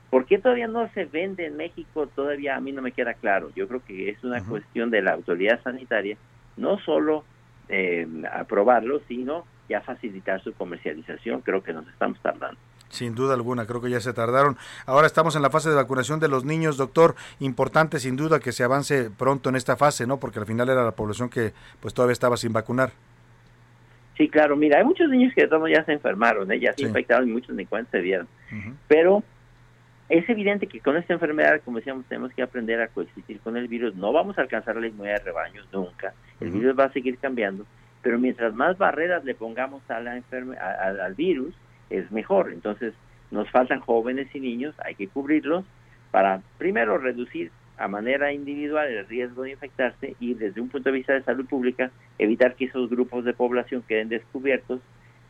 ¿Por qué todavía no se vende en México? Todavía a mí no me queda claro. Yo creo que es una cuestión de la autoridad sanitaria, no solo eh, aprobarlo, sino ya facilitar su comercialización. Creo que nos estamos tardando. Sin duda alguna, creo que ya se tardaron. Ahora estamos en la fase de vacunación de los niños, doctor. Importante sin duda que se avance pronto en esta fase, ¿no? Porque al final era la población que pues todavía estaba sin vacunar. Sí, claro, mira, hay muchos niños que de todos ya se enfermaron, ¿eh? ya se Sí. infectaron y muchos ni cuenta se dieron. Pero es evidente que con esta enfermedad, como decíamos, tenemos que aprender a coexistir con el virus. No vamos a alcanzar la inmunidad de rebaños nunca. El virus va a seguir cambiando, pero mientras más barreras le pongamos a la enferme- a- a- al virus, es mejor. Entonces, nos faltan jóvenes y niños, hay que cubrirlos para, primero, reducir a manera individual el riesgo de infectarse y desde un punto de vista de salud pública, evitar que esos grupos de población queden descubiertos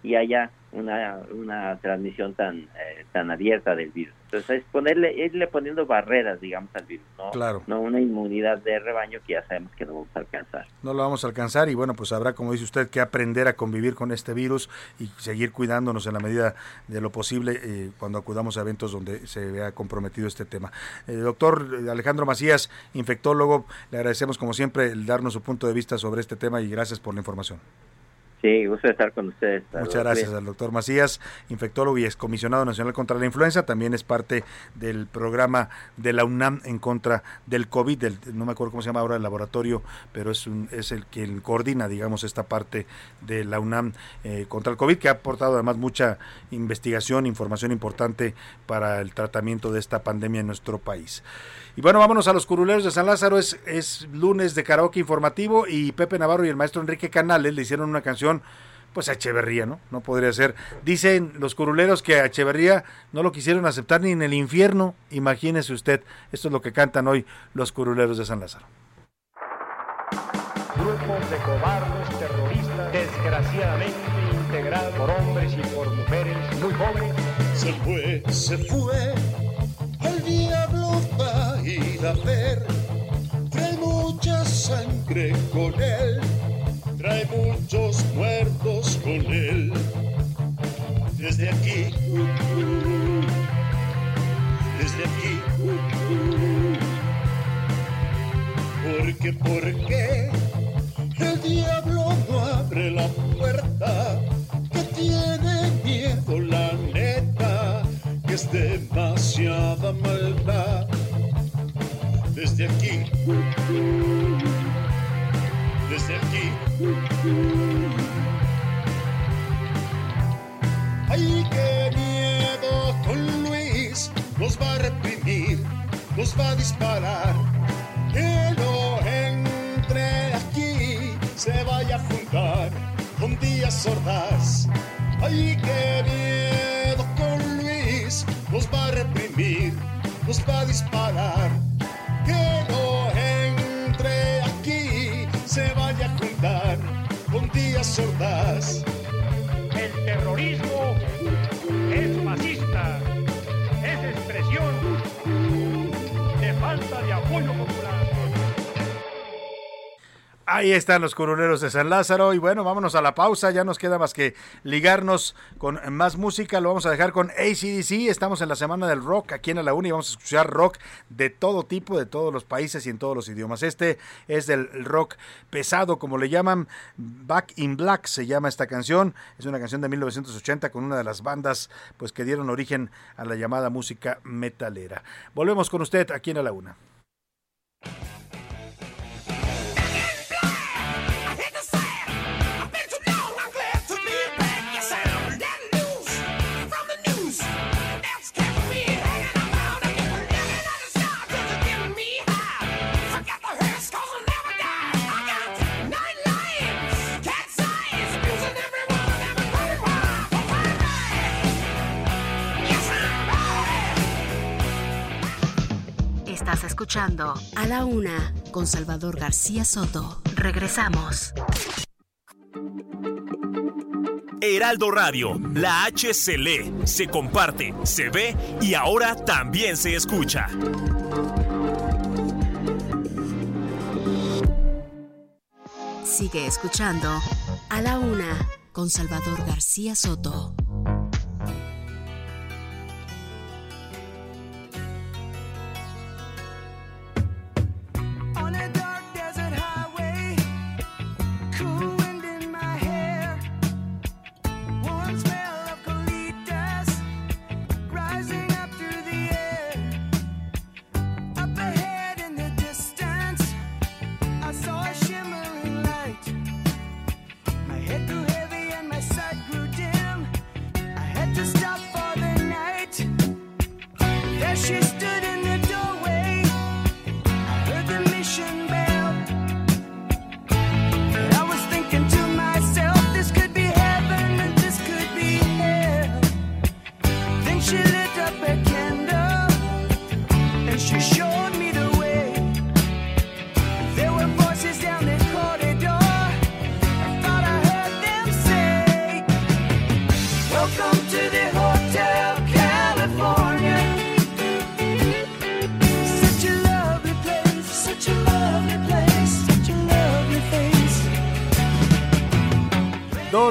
y haya una, una transmisión tan eh, tan abierta del virus. Entonces es ponerle, irle poniendo barreras, digamos, al virus, no, Claro. no una inmunidad de rebaño que ya sabemos que no vamos a alcanzar. No lo vamos a alcanzar y bueno, pues habrá, como dice usted, que aprender a convivir con este virus y seguir cuidándonos en la medida de lo posible eh, cuando acudamos a eventos donde se vea comprometido este tema. Eh, doctor Alejandro Macías, infectólogo, le agradecemos como siempre el darnos su punto de vista sobre este tema y gracias por la información. Sí, gusto estar con ustedes. Muchas gracias al doctor Macías, infectólogo y excomisionado nacional contra la influenza. También es parte del programa de la UNAM en contra del COVID. del- no me acuerdo cómo se llama ahora el laboratorio, pero es, un, es el quien coordina, digamos, esta parte de la UNAM eh, contra el COVID, que ha aportado además mucha investigación, información importante para el tratamiento de esta pandemia en nuestro país. Y bueno, vámonos a los curuleros de San Lázaro. Es, es lunes de karaoke informativo y Pepe Navarro y el maestro Enrique Canales le hicieron una canción pues a Echeverría, ¿no? No podría ser. Dicen los curuleros que a Echeverría no lo quisieron aceptar ni en el infierno. Imagínese usted, esto es lo que cantan hoy los curuleros de San Lázaro. Grupos de cobardes terroristas, desgraciadamente integrados por hombres y por mujeres muy jóvenes. Se fue, se fue, va a ir a ver sangre con él, trae muchos muertos con él. Desde aquí, desde aquí, porque, porque el diablo no abre la puerta, que tiene miedo la neta, que es demasiada maldad. Desde aquí, desde aquí. Ay, qué miedo con Luis, nos va a reprimir, nos va a disparar. Que no entre aquí, se vaya a juntar con días sordas. Ay, qué miedo con Luis, nos va a reprimir, nos va a disparar. Con días. El terrorismo es fascista, es expresión de falta de apoyo popular. Ahí están los curuleros de San Lázaro. Y bueno, vámonos a la pausa. Ya nos queda más que ligarnos con más música. Lo vamos a dejar con ACDC. Estamos en la semana del rock aquí en la Uni vamos a escuchar rock de todo tipo, de todos los países y en todos los idiomas. Este es del rock pesado, como le llaman. Back in Black se llama esta canción. Es una canción de 1980 con una de las bandas pues que dieron origen a la llamada música metalera. Volvemos con usted aquí en la Una. Escuchando A la Una con Salvador García Soto. Regresamos. Heraldo Radio, la H se lee, se comparte, se ve y ahora también se escucha. Sigue escuchando A la Una con Salvador García Soto.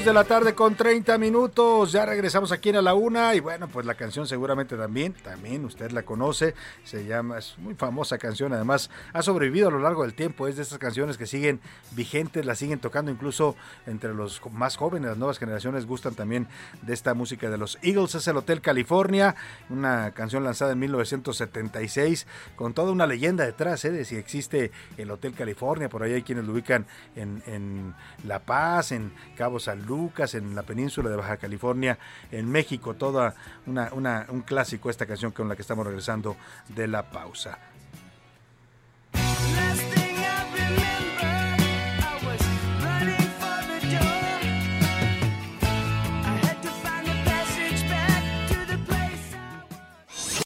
De la tarde con 30 minutos. Ya regresamos aquí en a la una. Y bueno, pues la canción seguramente también, también usted la conoce. Se llama, es muy famosa canción. Además, ha sobrevivido a lo largo del tiempo. Es de estas canciones que siguen vigentes, la siguen tocando incluso entre los más jóvenes, las nuevas generaciones gustan también de esta música de los Eagles. Es el Hotel California, una canción lanzada en 1976 con toda una leyenda detrás ¿eh? de si existe el Hotel California. Por ahí hay quienes lo ubican en, en La Paz, en Cabo San Lucas, en la península de Baja California, en México. Toda una, una- un clásico esta canción con la que estamos regresando de la pausa.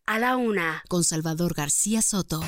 A la Una con Salvador García Soto.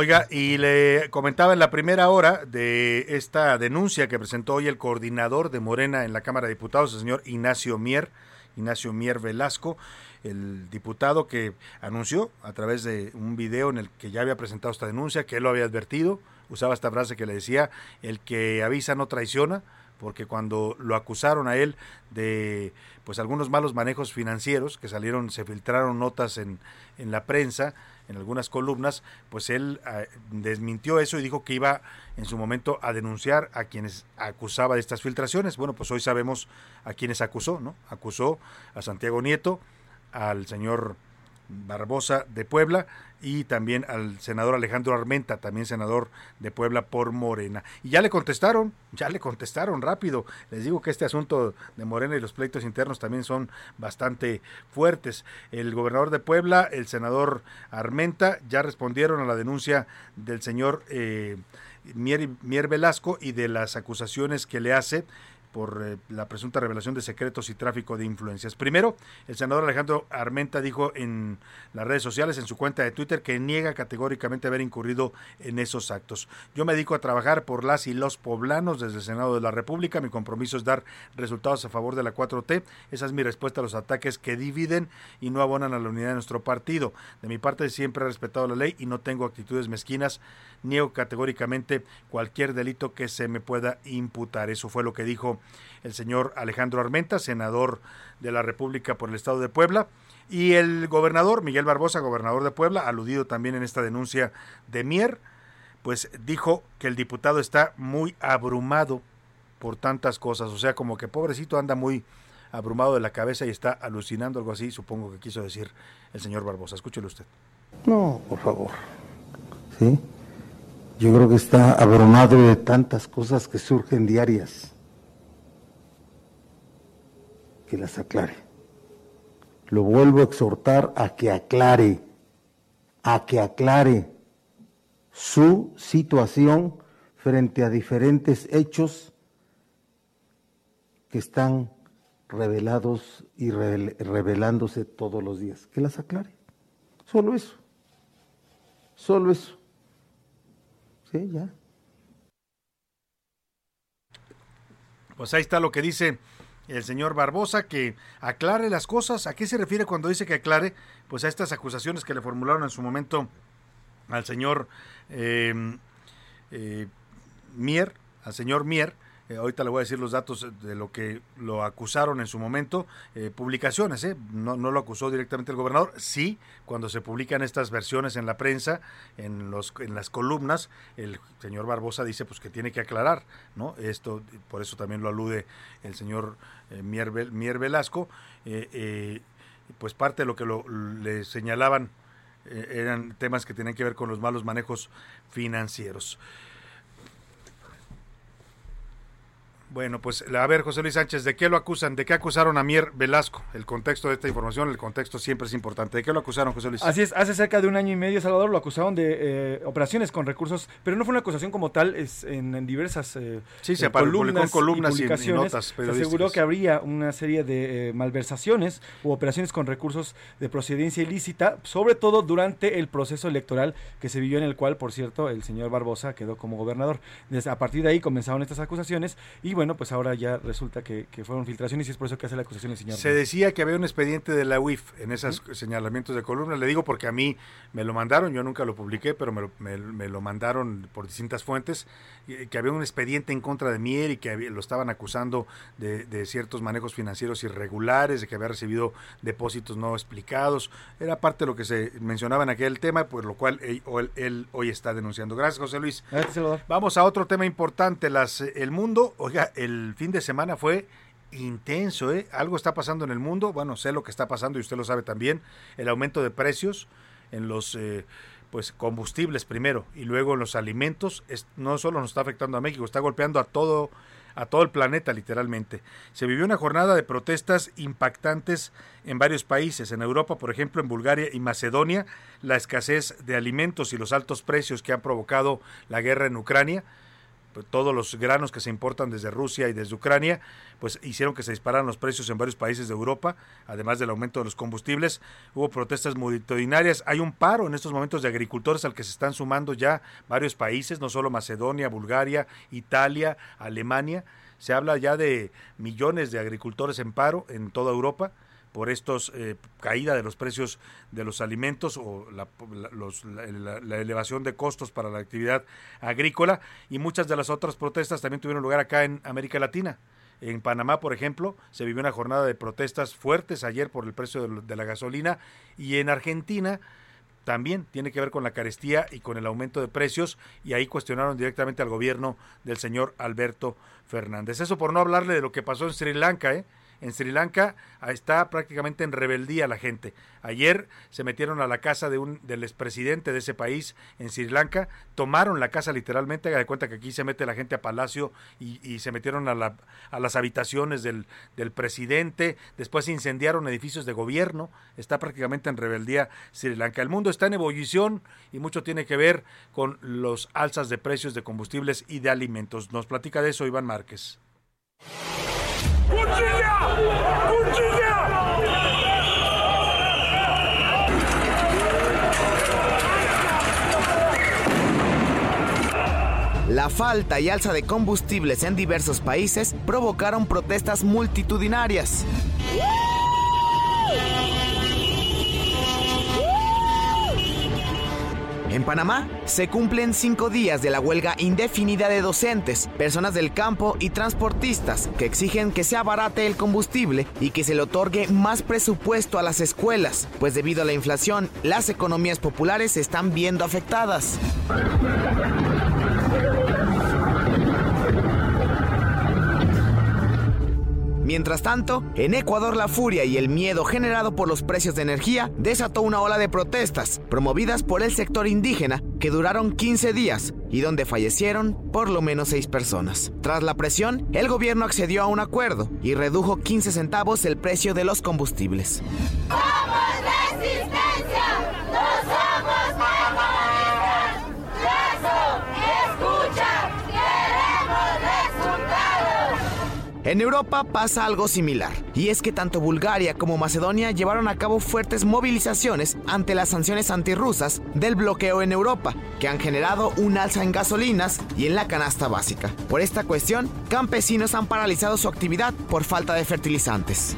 Oiga, y le comentaba en la primera hora de esta denuncia que presentó hoy el coordinador de Morena en la Cámara de Diputados, el señor Ignacio Mier. Ignacio Mier Velasco, el diputado que anunció a través de un video en el que ya había presentado esta denuncia, que él lo había advertido, usaba esta frase que le decía, el que avisa no traiciona, porque cuando lo acusaron a él de pues algunos malos manejos financieros que salieron, se filtraron notas en, en la prensa, en algunas columnas, pues él ah, desmintió eso y dijo que iba en su momento a denunciar a quienes acusaba de estas filtraciones. Bueno, pues hoy sabemos a quienes acusó, ¿no? Acusó a Santiago Nieto, al señor Barbosa de Puebla y también al senador Alejandro Armenta, también senador de Puebla por Morena. Y ya le contestaron, ya le contestaron rápido. Les digo que este asunto de Morena y los pleitos internos también son bastante fuertes. El gobernador de Puebla, el senador Armenta, ya respondieron a la denuncia del señor eh, Mier, Mier Velasco y de las acusaciones que le hace por eh, la presunta revelación de secretos y tráfico de influencias. Primero, el senador Alejandro Armenta dijo en las redes sociales, en su cuenta de Twitter, que niega categóricamente haber incurrido en esos actos. Yo me dedico a trabajar por las y los poblanos desde el Senado de la República. Mi compromiso es dar resultados a favor de la 4T. Esa es mi respuesta a los ataques que dividen y no abonan a la unidad de nuestro partido. De mi parte siempre he respetado la ley y no tengo actitudes mezquinas. Niego categóricamente cualquier delito que se me pueda imputar. Eso fue lo que dijo el señor Alejandro Armenta, senador de la República por el Estado de Puebla, y el gobernador Miguel Barbosa, gobernador de Puebla, aludido también en esta denuncia de Mier, pues dijo que el diputado está muy abrumado por tantas cosas, o sea, como que pobrecito anda muy abrumado de la cabeza y está alucinando algo así, supongo que quiso decir el señor Barbosa. Escúchelo usted. No, por favor. ¿Sí? Yo creo que está abrumado de tantas cosas que surgen diarias. Que las aclare. Lo vuelvo a exhortar a que aclare, a que aclare su situación frente a diferentes hechos que están revelados y revel- revelándose todos los días. Que las aclare. Solo eso. Solo eso. Sí, ya. Pues ahí está lo que dice el señor Barbosa, que aclare las cosas. ¿A qué se refiere cuando dice que aclare? Pues a estas acusaciones que le formularon en su momento al señor eh, eh, Mier, al señor Mier. Eh, ahorita le voy a decir los datos de lo que lo acusaron en su momento. Eh, publicaciones, ¿eh? No, no lo acusó directamente el gobernador. Sí, cuando se publican estas versiones en la prensa, en, los, en las columnas, el señor Barbosa dice pues que tiene que aclarar, ¿no? Esto, por eso también lo alude el señor eh, Mier, Mier Velasco. Pues parte de lo que le señalaban eran temas que tenían que ver con los malos manejos financieros. Bueno, pues a ver, José Luis Sánchez, ¿de qué lo acusan? ¿De qué acusaron a Mier Velasco? El contexto de esta información, el contexto siempre es importante. ¿De qué lo acusaron, José Luis? Así es, hace cerca de un año y medio, Salvador, lo acusaron de eh, operaciones con recursos, pero no fue una acusación como tal, es en, en diversas eh, Sí, se eh, columnas, columnas y notas se aseguró que habría una serie de eh, malversaciones u operaciones con recursos de procedencia ilícita, sobre todo durante el proceso electoral que se vivió en el cual, por cierto, el señor Barbosa quedó como gobernador. Desde, a partir de ahí comenzaron estas acusaciones y bueno, pues ahora ya resulta que, que fueron filtraciones y es por eso que hace la acusación el señor. Se decía que había un expediente de la UIF en esos señalamientos de columna. Le digo porque a mí me lo mandaron, yo nunca lo publiqué, pero me lo, me- me lo mandaron por distintas fuentes, eh, que había un expediente en contra de Mier y que había- lo estaban acusando de, de ciertos manejos financieros irregulares, de que había recibido depósitos no explicados. Era parte de lo que se mencionaba en aquel tema, por lo cual él, él- él hoy está denunciando. Gracias, José Luis. Vamos a otro tema importante. Las, el mundo, oiga, el fin de semana fue intenso, ¿eh? Algo está pasando en el mundo. Bueno, sé lo que está pasando y usted lo sabe también. El aumento de precios en los eh, pues combustibles primero y luego en los alimentos es- no solo nos está afectando a México, está golpeando a todo a todo el planeta literalmente. Se vivió una jornada de protestas impactantes en varios países, en Europa, por ejemplo, en Bulgaria y Macedonia, la escasez de alimentos y los altos precios que han provocado la guerra en Ucrania todos los granos que se importan desde Rusia y desde Ucrania, pues hicieron que se dispararan los precios en varios países de Europa, además del aumento de los combustibles. Hubo protestas multitudinarias. Hay un paro en estos momentos de agricultores al que se están sumando ya varios países, no solo Macedonia, Bulgaria, Italia, Alemania. Se habla ya de millones de agricultores en paro en toda Europa. Por estos eh, caída de los precios de los alimentos o la, los- la elevación de costos para la actividad agrícola y muchas de las otras protestas también tuvieron lugar acá en América Latina. En Panamá, por ejemplo, se vivió una jornada de protestas fuertes ayer por el precio de, de la gasolina y en Argentina también tiene que ver con la carestía y con el aumento de precios y ahí cuestionaron directamente al gobierno del señor Alberto Fernández. Eso por no hablarle de lo que pasó en Sri Lanka, ¿eh? En Sri Lanka ah, está prácticamente en rebeldía la gente. Ayer se metieron a la casa de un del expresidente de ese país en Sri Lanka, tomaron la casa literalmente, haga de cuenta que aquí se mete la gente a palacio y, se metieron a, la- a las habitaciones del, del presidente, después incendiaron edificios de gobierno, está prácticamente en rebeldía Sri Lanka. El mundo está en ebullición y mucho tiene que ver con los alzas de precios de combustibles y de alimentos. Nos platica de eso Iván Márquez. La falta y alza de combustibles en diversos países provocaron protestas multitudinarias. En Panamá se cumplen cinco días de la huelga indefinida de docentes, personas del campo y transportistas que exigen que se abarate el combustible y que se le otorgue más presupuesto a las escuelas, pues debido a la inflación las economías populares se están viendo afectadas. Mientras tanto, en Ecuador la furia y el miedo generado por los precios de energía desató una ola de protestas promovidas por el sector indígena que duraron 15 días y donde fallecieron por lo menos 6 personas. Tras la presión, el gobierno accedió a un acuerdo y redujo 15 centavos el precio de los combustibles somos mayorías. Eso, escucha, queremos resultados. En Europa pasa algo similar, y es que tanto Bulgaria como Macedonia llevaron a cabo fuertes movilizaciones ante las sanciones antirrusas del bloqueo en Europa, que han generado un alza en gasolinas y en la canasta básica. Por esta cuestión, campesinos han paralizado su actividad por falta de fertilizantes.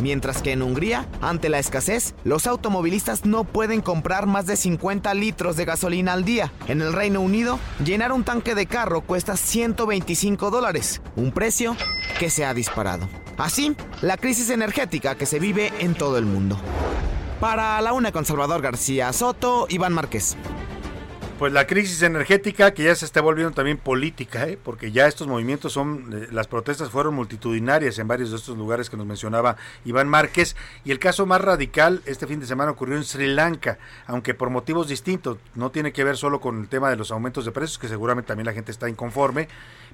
Mientras que en Hungría, ante la escasez, los automovilistas no pueden comprar más de 50 litros de gasolina al día. En el Reino Unido, llenar un tanque de carro cuesta 125 dólares, un precio que se ha disparado. Así, la crisis energética que se vive en todo el mundo. Para la una con Salvador García Soto, Iván Márquez. Pues la crisis energética que ya se está volviendo también política, ¿eh? porque ya estos movimientos son, eh, las protestas fueron multitudinarias en varios de estos lugares que nos mencionaba Iván Márquez, y el caso más radical este fin de semana ocurrió en Sri Lanka, aunque por motivos distintos, no tiene que ver solo con el tema de los aumentos de precios, que seguramente también la gente está inconforme,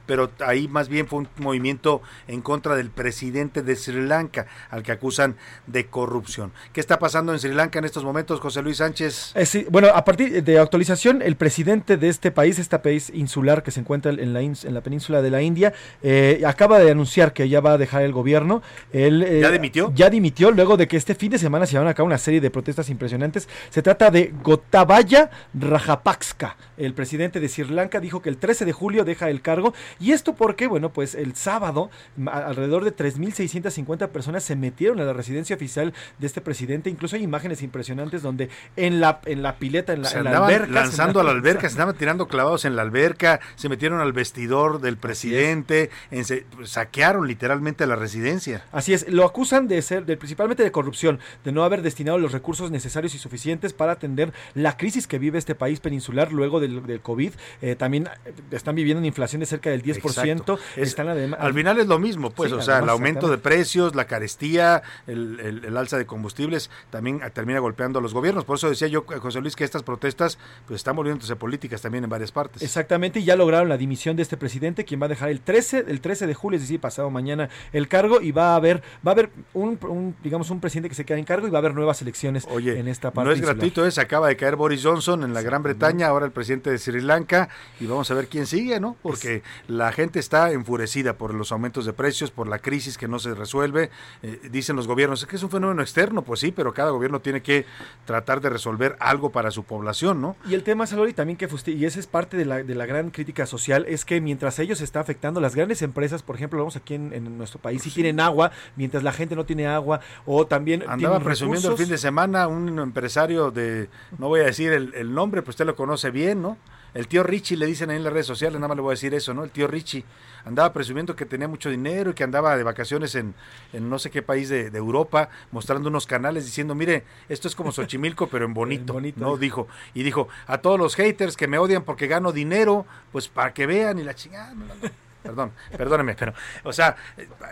pero ahí más bien fue un movimiento en contra del presidente de Sri Lanka, al que acusan de corrupción. ¿Qué está pasando en Sri Lanka en estos momentos, José Luis Sánchez? Eh, sí, bueno, a partir de actualización, el presidente de este país, este país insular que se encuentra en la, en la península de la India, eh, acaba de anunciar que ya va a dejar el gobierno. Él, eh, ¿Ya dimitió? Ya dimitió luego de que este fin de semana se llevaron a cabo una serie de protestas impresionantes. Se trata de Gotabaya Rajapaksa. El presidente de Sri Lanka dijo que el 13 de julio deja el cargo. ¿Y esto porque Bueno, pues el sábado alrededor de 3.650 personas se metieron a la residencia oficial de este presidente. Incluso hay imágenes impresionantes donde en la, en la pileta, en la, se en la andaban alberca. lanzando a la andaban- alberca, se estaban tirando clavados en la alberca, se metieron al vestidor del presidente, en se- saquearon literalmente la residencia. Así es, lo acusan de ser, de, principalmente de corrupción, de no haber destinado los recursos necesarios y suficientes para atender la crisis que vive este país peninsular luego del, del COVID. Eh, también eh, están viviendo una inflación de cerca del 10%. Es- Están adem- al final es lo mismo, pues, Sí, o sea, el aumento de precios, la carestía, el, el- el alza de combustibles, también termina golpeando a los gobiernos. Por eso decía yo, eh, José Luis, que estas protestas pues están volviéndose políticas también en varias partes. Exactamente, y ya lograron la dimisión de este presidente, quien va a dejar el 13, el 13 de julio, es decir, pasado mañana, el cargo, y va a haber, va a haber un, un, digamos, un presidente que se queda en cargo y va a haber nuevas elecciones en esta parte. No es insular. gratuito, es acaba de caer Boris Johnson en la Gran Bretaña, ahora el presidente de Sri Lanka, y vamos a ver quién sigue, ¿no? Porque la gente está enfurecida por los aumentos de precios, por la crisis que no se resuelve. Eh, dicen los gobiernos, es que es un fenómeno externo, pues sí, pero cada gobierno tiene que tratar de resolver algo para su población, ¿no? Y el tema, Salori, también que y esa es parte de la, de la gran crítica social, es que mientras ellos está afectando, las grandes empresas, por ejemplo, vamos aquí en, en nuestro país, sí tienen agua, mientras la gente no tiene agua, o también Andaba presumiendo el fin de semana un empresario de, no voy a decir el, el nombre, pues usted lo conoce bien, ¿no? El tío Richie le dicen ahí en las redes sociales, nada más le voy a decir eso, ¿no? El tío Richie andaba presumiendo que tenía mucho dinero y que andaba de vacaciones en, en no sé qué país de, de Europa, mostrando unos canales diciendo, mire, esto es como Xochimilco, pero en bonito, ¿no? Dijo. Y dijo, a todos los haters que me odian porque gano dinero, pues para que vean y la chingada. no, no, no. Perdón, perdóneme, pero, o sea,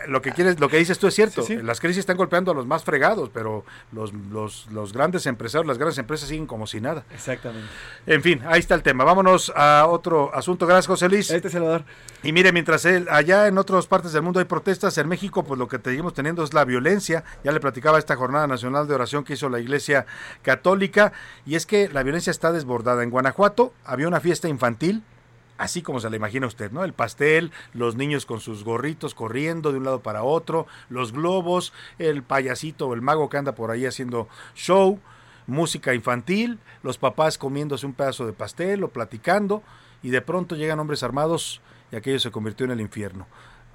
lo que quieres, lo que dices tú es cierto. Las crisis están golpeando a los más fregados, pero los, los, los grandes empresarios, las grandes empresas siguen como si nada. Exactamente. En fin, ahí está el tema. Vámonos a otro asunto. Gracias, José Luis. Este Salvador. Y mire, mientras él, allá en otras partes del mundo hay protestas, en México, pues lo que seguimos teniendo es la violencia. Ya le platicaba esta jornada nacional de oración que hizo la Iglesia Católica. Y es que la violencia está desbordada. En Guanajuato había una fiesta infantil. Así como se la imagina usted, ¿no? El pastel, los niños con sus gorritos corriendo de un lado para otro, los globos, el payasito o el mago que anda por ahí haciendo show, música infantil, los papás comiéndose un pedazo de pastel o platicando, y de pronto llegan hombres armados y aquello se convirtió en el infierno.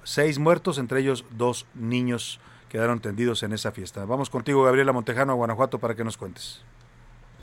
Seis muertos, entre ellos dos niños quedaron tendidos en esa fiesta. Vamos contigo, Gabriela Montejano, a Guanajuato, para que nos cuentes.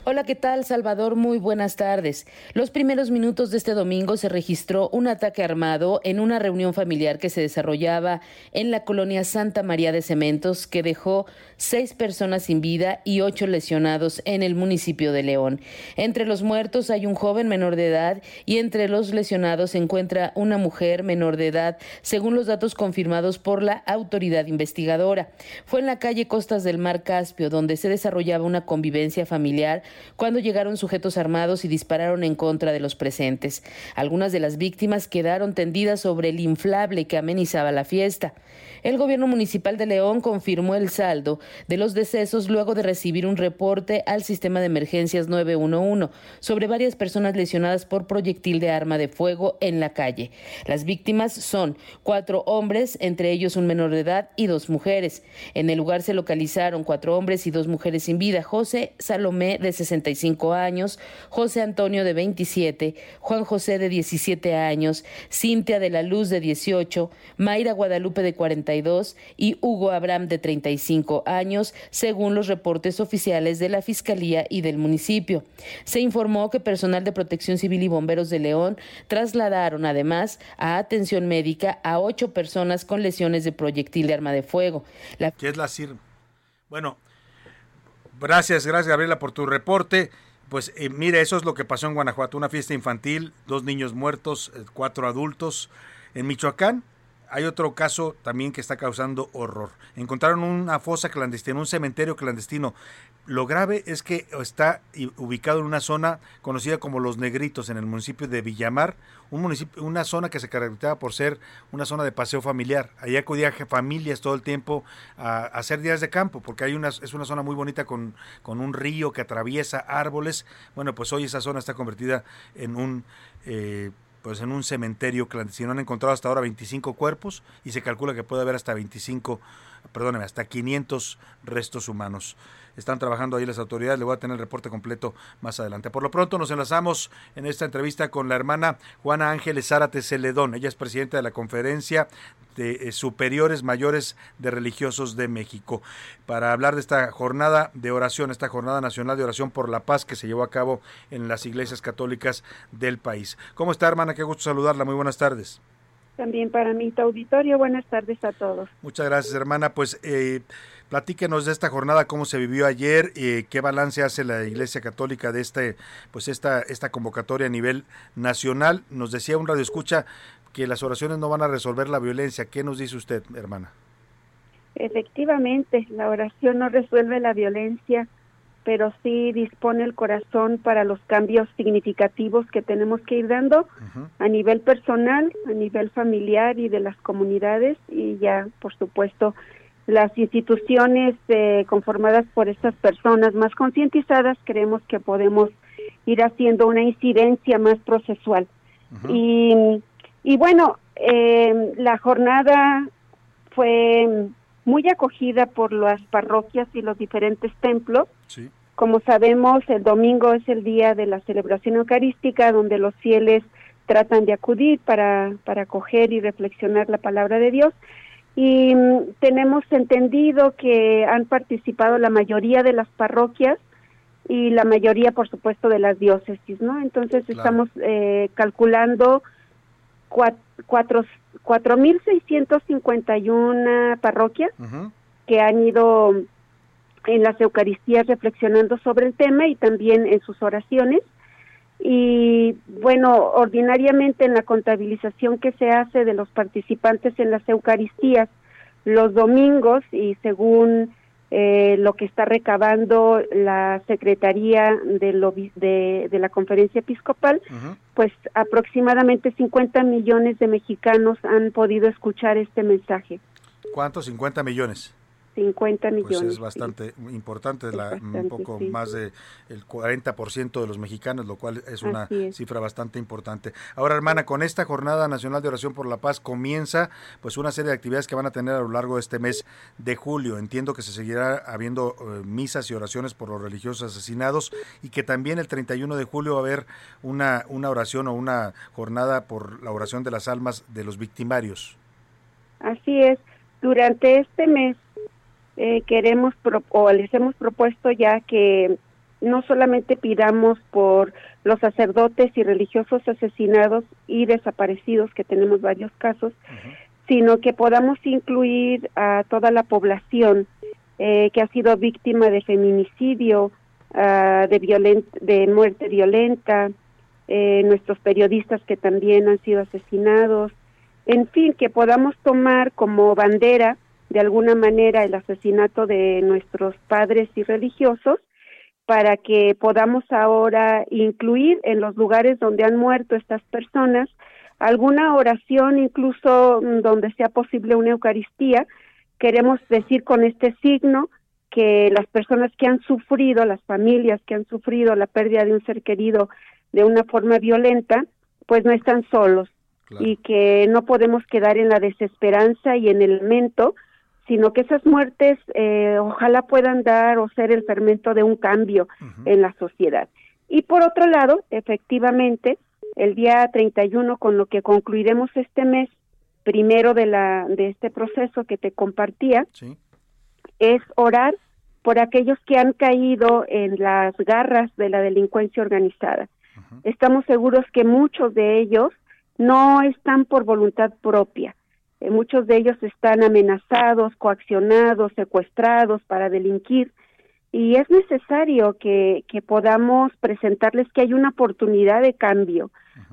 Hola, ¿qué tal, Salvador? Muy buenas tardes. Los primeros minutos de este domingo se registró un ataque armado en una reunión familiar que se desarrollaba en la colonia Santa María de Cementos, que dejó seis personas sin vida y ocho lesionados en el municipio de León. Entre los muertos hay un joven menor de edad y entre los lesionados se encuentra una mujer menor de edad, según los datos confirmados por la autoridad investigadora. Fue en la calle Costas del Mar Caspio, donde se desarrollaba una convivencia familiar cuando llegaron sujetos armados y dispararon en contra de los presentes. Algunas de las víctimas quedaron tendidas sobre el inflable que amenizaba la fiesta. El gobierno municipal de León confirmó el saldo de los decesos luego de recibir un reporte al sistema de emergencias 911 sobre varias personas lesionadas por proyectil de arma de fuego en la calle. Las víctimas son cuatro hombres, entre ellos un menor de edad y dos mujeres. En el lugar se localizaron cuatro hombres y dos mujeres sin vida. José Salomé de 65 años, José Antonio de 27, Juan José de 17 años, Cintia de la Luz de 18, Mayra Guadalupe de 42 y Hugo Abraham de 35 años, según los reportes oficiales de la Fiscalía y del municipio. Se informó que personal de Protección Civil y bomberos de León trasladaron además a atención médica a ocho personas con lesiones de proyectil de arma de fuego. ¿Qué es la CIR? Bueno, gracias, gracias Gabriela por tu reporte. Pues eh, mire, eso es lo que pasó en Guanajuato, una fiesta infantil, dos niños muertos, eh, cuatro adultos. En Michoacán hay otro caso también que está causando horror. Encontraron una fosa clandestina, un cementerio clandestino. Lo grave es que está ubicado en una zona conocida como Los Negritos, en el municipio de Villamar, un municipio, una zona que se caracterizaba por ser una zona de paseo familiar. Ahí acudían je- familias todo el tiempo a, a hacer días de campo, porque hay una, es una zona muy bonita con, con un río que atraviesa árboles. Bueno, pues hoy esa zona está convertida en un... eh, pues en un cementerio clandestino han encontrado hasta ahora 25 cuerpos y se calcula que puede haber hasta 25, perdóneme, hasta 500 restos humanos. Están trabajando ahí las autoridades, le voy a tener el reporte completo más adelante. Por lo pronto nos enlazamos en esta entrevista con la hermana Juana Ángeles Zárate Celedón. Ella es presidenta de la Conferencia de eh, Superiores Mayores de Religiosos de México para hablar de esta jornada de oración, esta jornada nacional de oración por la paz que se llevó a cabo en las iglesias católicas del país. ¿Cómo está, hermana? Qué gusto saludarla. Muy buenas tardes. También para mi auditorio, buenas tardes a todos. Muchas gracias, hermana. Pues eh, platíquenos de esta jornada, cómo se vivió ayer, eh, qué balance hace la Iglesia Católica de este, pues esta, esta convocatoria a nivel nacional. Nos decía un radio escucha que las oraciones no van a resolver la violencia. ¿Qué nos dice usted, hermana? Efectivamente, la oración no resuelve la violencia, pero sí dispone el corazón para los cambios significativos que tenemos que ir dando a nivel personal, a nivel familiar y de las comunidades y ya, por supuesto, las instituciones eh, conformadas por estas personas más concientizadas creemos que podemos ir haciendo una incidencia más procesual. y, y bueno, eh, la jornada fue muy acogida por las parroquias y los diferentes templos. Sí. Como sabemos, el domingo es el día de la celebración eucarística, donde los fieles tratan de acudir para, para acoger y reflexionar la palabra de Dios. Y mm, tenemos entendido que han participado la mayoría de las parroquias y la mayoría, por supuesto, de las diócesis, ¿no? Entonces Claro. estamos eh, calculando cua- cuatro, 4.651 parroquias que han ido en las Eucaristías reflexionando sobre el tema y también en sus oraciones. Y bueno, ordinariamente en la contabilización que se hace de los participantes en las Eucaristías los domingos y según eh, lo que está recabando la Secretaría del obi- de, de la Conferencia Episcopal, pues aproximadamente 50 millones de mexicanos han podido escuchar este mensaje. ¿Cuántos? 50 millones. 50 Pues millones. es bastante importante, la- un poco sí. más de el 40% de los mexicanos, lo cual es una es. cifra bastante importante. Ahora, hermana, con esta Jornada Nacional de Oración por la Paz comienza pues una serie de actividades que van a tener a lo largo de este mes de julio. Entiendo que se seguirá habiendo eh, misas y oraciones por los religiosos asesinados y que también el 31 de julio va a haber una, una oración o una jornada por la oración de las almas de los victimarios. Así es. Durante este mes eh, queremos pro- o les hemos propuesto ya que no solamente pidamos por los sacerdotes y religiosos asesinados y desaparecidos, que tenemos varios casos, sino que podamos incluir a toda la población eh, que ha sido víctima de feminicidio, ah, de, de muerte violenta, eh, nuestros periodistas que también han sido asesinados, en fin, que podamos tomar como bandera de alguna manera el asesinato de nuestros padres y religiosos para que podamos ahora incluir en los lugares donde han muerto estas personas alguna oración, incluso mm, donde sea posible una Eucaristía. Queremos decir con este signo que las personas que han sufrido, las familias que han sufrido la pérdida de un ser querido de una forma violenta, pues no están solos y que no podemos quedar en la desesperanza y en el lamento, sino que esas muertes eh, ojalá puedan dar o ser el fermento de un cambio en la sociedad. Y por otro lado, efectivamente, el día 31 con lo que concluiremos este mes primero de la de este proceso que te compartía es orar por aquellos que han caído en las garras de la delincuencia organizada. Estamos seguros que muchos de ellos no están por voluntad propia. Eh, muchos de ellos están amenazados, coaccionados, secuestrados para delinquir. Y es necesario que, que podamos presentarles que hay una oportunidad de cambio.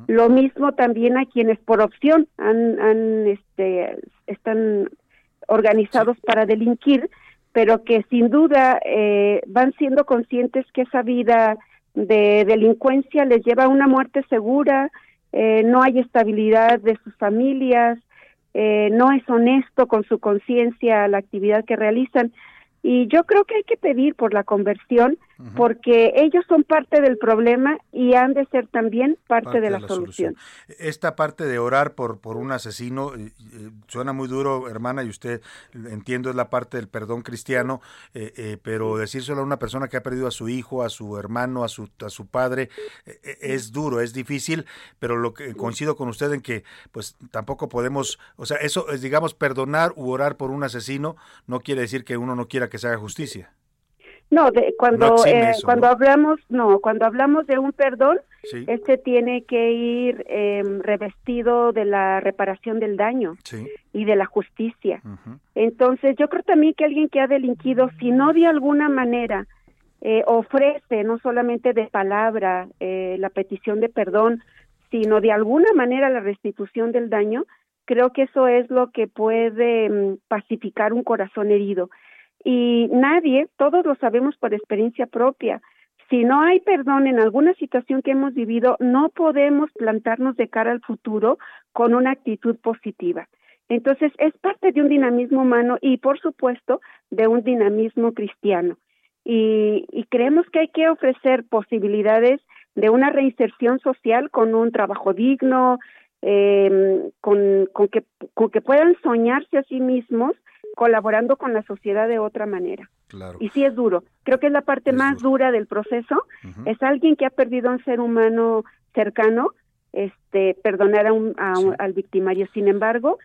Lo mismo también a quienes por opción han, han este, están organizados para delinquir, pero que sin duda eh, van siendo conscientes que esa vida de delincuencia les lleva a una muerte segura, eh, no hay estabilidad de sus familias, eh, no es honesto con su conciencia la actividad que realizan. Y yo creo que hay que pedir por la conversión porque ellos son parte del problema y han de ser también parte, de la, solución. Esta parte de orar por, por un asesino eh, suena muy duro, hermana, y usted entiendo es la parte del perdón cristiano, eh, eh, pero decírselo a una persona que ha perdido a su hijo, a su hermano, a su, a su padre, eh, eh, es duro, es difícil, pero lo que coincido con usted en que pues tampoco podemos, o sea, eso es digamos perdonar u orar por un asesino no quiere decir que uno no quiera que se haga justicia. No, de, cuando No eh, eso, cuando hablamos, no, cuando hablamos de un perdón, Sí. este tiene que ir eh, revestido de la reparación del daño Sí. y de la justicia. Entonces, yo creo también que alguien que ha delinquido, si no de alguna manera eh, ofrece, no solamente de palabra, eh, la petición de perdón, sino de alguna manera la restitución del daño, creo que eso es lo que puede mm, pacificar un corazón herido. Y nadie, todos lo sabemos por experiencia propia, si no hay perdón en alguna situación que hemos vivido, no podemos plantarnos de cara al futuro con una actitud positiva. Entonces, es parte de un dinamismo humano y, por supuesto, de un dinamismo cristiano. Y, y creemos que hay que ofrecer posibilidades de una reinserción social con un trabajo digno, eh, con, con, que, con que puedan soñarse a sí mismos colaborando con la sociedad de otra manera. Claro. Y sí es duro. Creo que es la parte más dura del proceso. Es alguien que ha perdido a un ser humano cercano, este, perdonar a un, a un- al victimario. Sin embargo,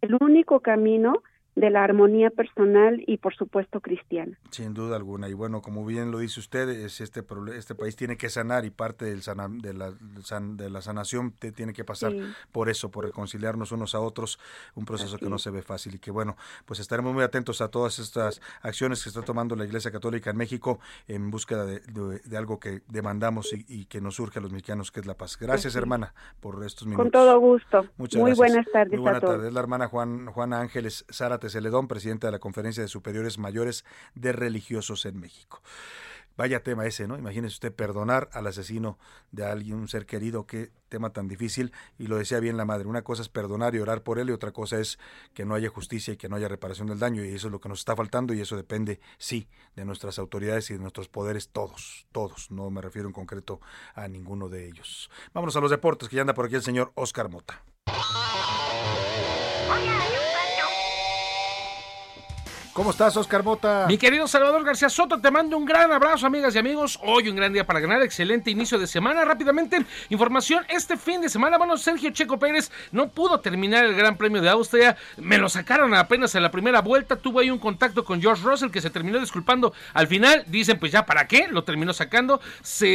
el único camino de la armonía personal y, por supuesto, cristiana. Sin duda alguna. Y bueno, como bien lo dice usted, es este, este país tiene que sanar y parte del sana- de, la, san- de la sanación te- tiene que pasar Sí. por eso, por reconciliarnos unos a otros, un proceso que no se ve fácil y que bueno, pues estaremos muy atentos a todas estas acciones que está tomando la Iglesia Católica en México en búsqueda de, de- de algo que demandamos y, y que nos surge a los mexicanos, que es la paz. Gracias, Así hermana, por estos minutos. Con todo gusto. Muchas Muy gracias. buenas tardes Muy buenas a todos. tardes. Es la hermana Juan, Juana Ángeles Zárate Celedón, presidenta de la Conferencia de Superiores Mayores de Religiosos en México. Vaya tema ese, ¿no? Imagínese usted perdonar al asesino de alguien, un ser querido, qué tema tan difícil. Y lo decía bien la madre, una cosa es perdonar y orar por él y otra cosa es que no haya justicia y que no haya reparación del daño. Y eso es lo que nos está faltando y eso depende, sí, de nuestras autoridades y de nuestros poderes todos, todos. No me refiero en concreto a ninguno de ellos. Vámonos a los deportes, que ya anda por aquí el señor Oscar Mota. ¿Cómo estás, Oscar Mota? Mi querido Salvador García Soto, te mando un gran abrazo, amigas y amigos. Hoy un gran día para ganar, excelente inicio de semana. Rápidamente, información, este fin de semana, bueno, Sergio Checo Pérez no pudo terminar el Gran Premio de Austria, me lo sacaron apenas en la primera vuelta, tuvo ahí un contacto con George Russell que se terminó disculpando al final, dicen pues ya para qué, lo terminó sacando, se,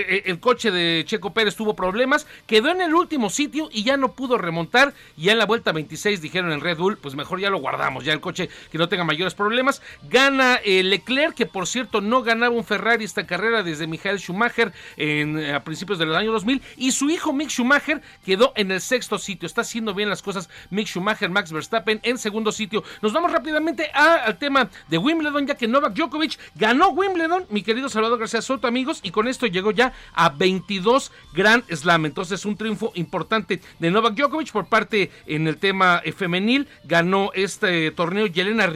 eh, el coche de Checo Pérez tuvo problemas, quedó en el último sitio y ya no pudo remontar, ya en la vuelta 26 dijeron en Red Bull, pues mejor ya lo guardamos, ya el coche que no tenga mayores problemas. Gana eh, Leclerc, que por cierto no ganaba un Ferrari esta carrera desde Michael Schumacher en, eh, a principios del año 2000. Y su hijo Mick Schumacher quedó en el sexto sitio. Está haciendo bien las cosas Mick Schumacher, Max Verstappen en segundo sitio. Nos vamos rápidamente al tema de Wimbledon, ya que Novak Djokovic ganó Wimbledon, mi querido Salvador García Soto, amigos, y con esto llegó ya a 22 Grand Slam. Entonces, un triunfo importante de Novak Djokovic por parte en el tema eh, femenil. Ganó este torneo Yelena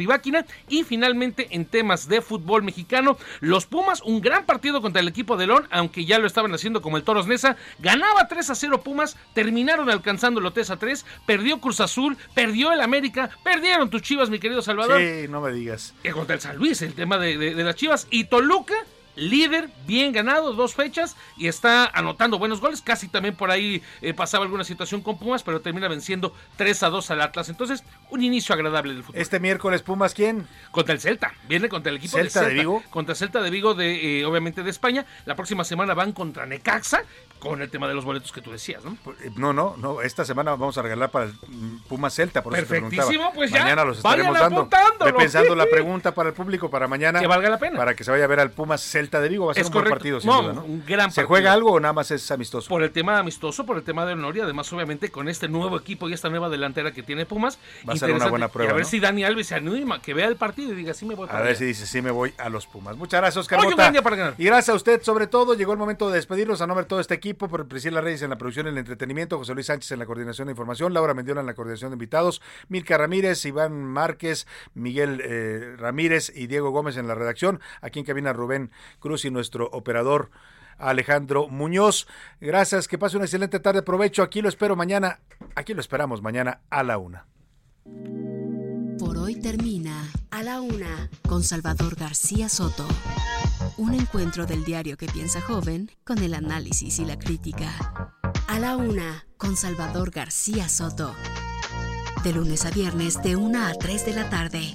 Y finalmente en temas de fútbol mexicano, los Pumas, un gran partido contra el equipo de León, aunque ya lo estaban haciendo como el Toros Nesa, ganaba 3 a 0 Pumas, terminaron alcanzando el 3 a 3, perdió Cruz Azul, perdió el América, perdieron tus Chivas, mi querido Salvador. Sí, no me digas. Que contra el San Luis, el tema de, de- de las Chivas. Y Toluca, líder, bien ganado, dos fechas, y está anotando buenos goles. Casi también por ahí eh, pasaba alguna situación con Pumas, pero termina venciendo 3 a 2 al Atlas. Entonces, un inicio agradable del fútbol. Este miércoles Pumas, ¿quién? Contra el Celta, viene contra el equipo ¿Celta de de Celta. Vigo? Contra Celta de Vigo, de, eh, obviamente de España. La próxima semana van contra Necaxa, con el tema de los boletos que tú decías, ¿no? Eh, No, no, no. Esta semana vamos a regalar para el Pumas Celta, por eso te Perfectísimo, pues ya, Mañana los estaremos dando. pensando la pregunta para el público para mañana. Que valga la pena. Para que se vaya a ver al Pumas Celta de Vigo. Va a ser Es un buen correcto. partido, sin No, duda, ¿no? un gran ¿Se partido. juega algo o nada más es amistoso? Por el tema amistoso, por el tema de honor y además obviamente con este nuevo equipo y esta nueva delantera que tiene Pumas. Va a ser una buena prueba, Y a ver ¿no? si Dani Alves se anima, que vea el partido y diga, sí me voy A ver allá". si dice, sí me voy a los Pumas. Muchas gracias, Oscar Hoy un Mota. gran día para ganar. Y gracias a usted, sobre todo, llegó el momento de despedirnos a nombre de todo este equipo, por Priscila Reyes en la producción y el entretenimiento, José Luis Sánchez en la coordinación de información, Laura Mendiola en la coordinación de invitados, Milka Ramírez, Iván Márquez, Miguel eh, Ramírez y Diego Gómez en la redacción, aquí en cabina Rubén Cruz y nuestro operador Alejandro Muñoz. Gracias, que pase una excelente tarde, provecho, aquí lo espero mañana, aquí lo esperamos mañana a la una. Por hoy termina A la Una con Salvador García Soto. Un encuentro del diario que piensa joven con el análisis y la crítica. A la Una con Salvador García Soto. De lunes a viernes de 1 a 3 de la tarde.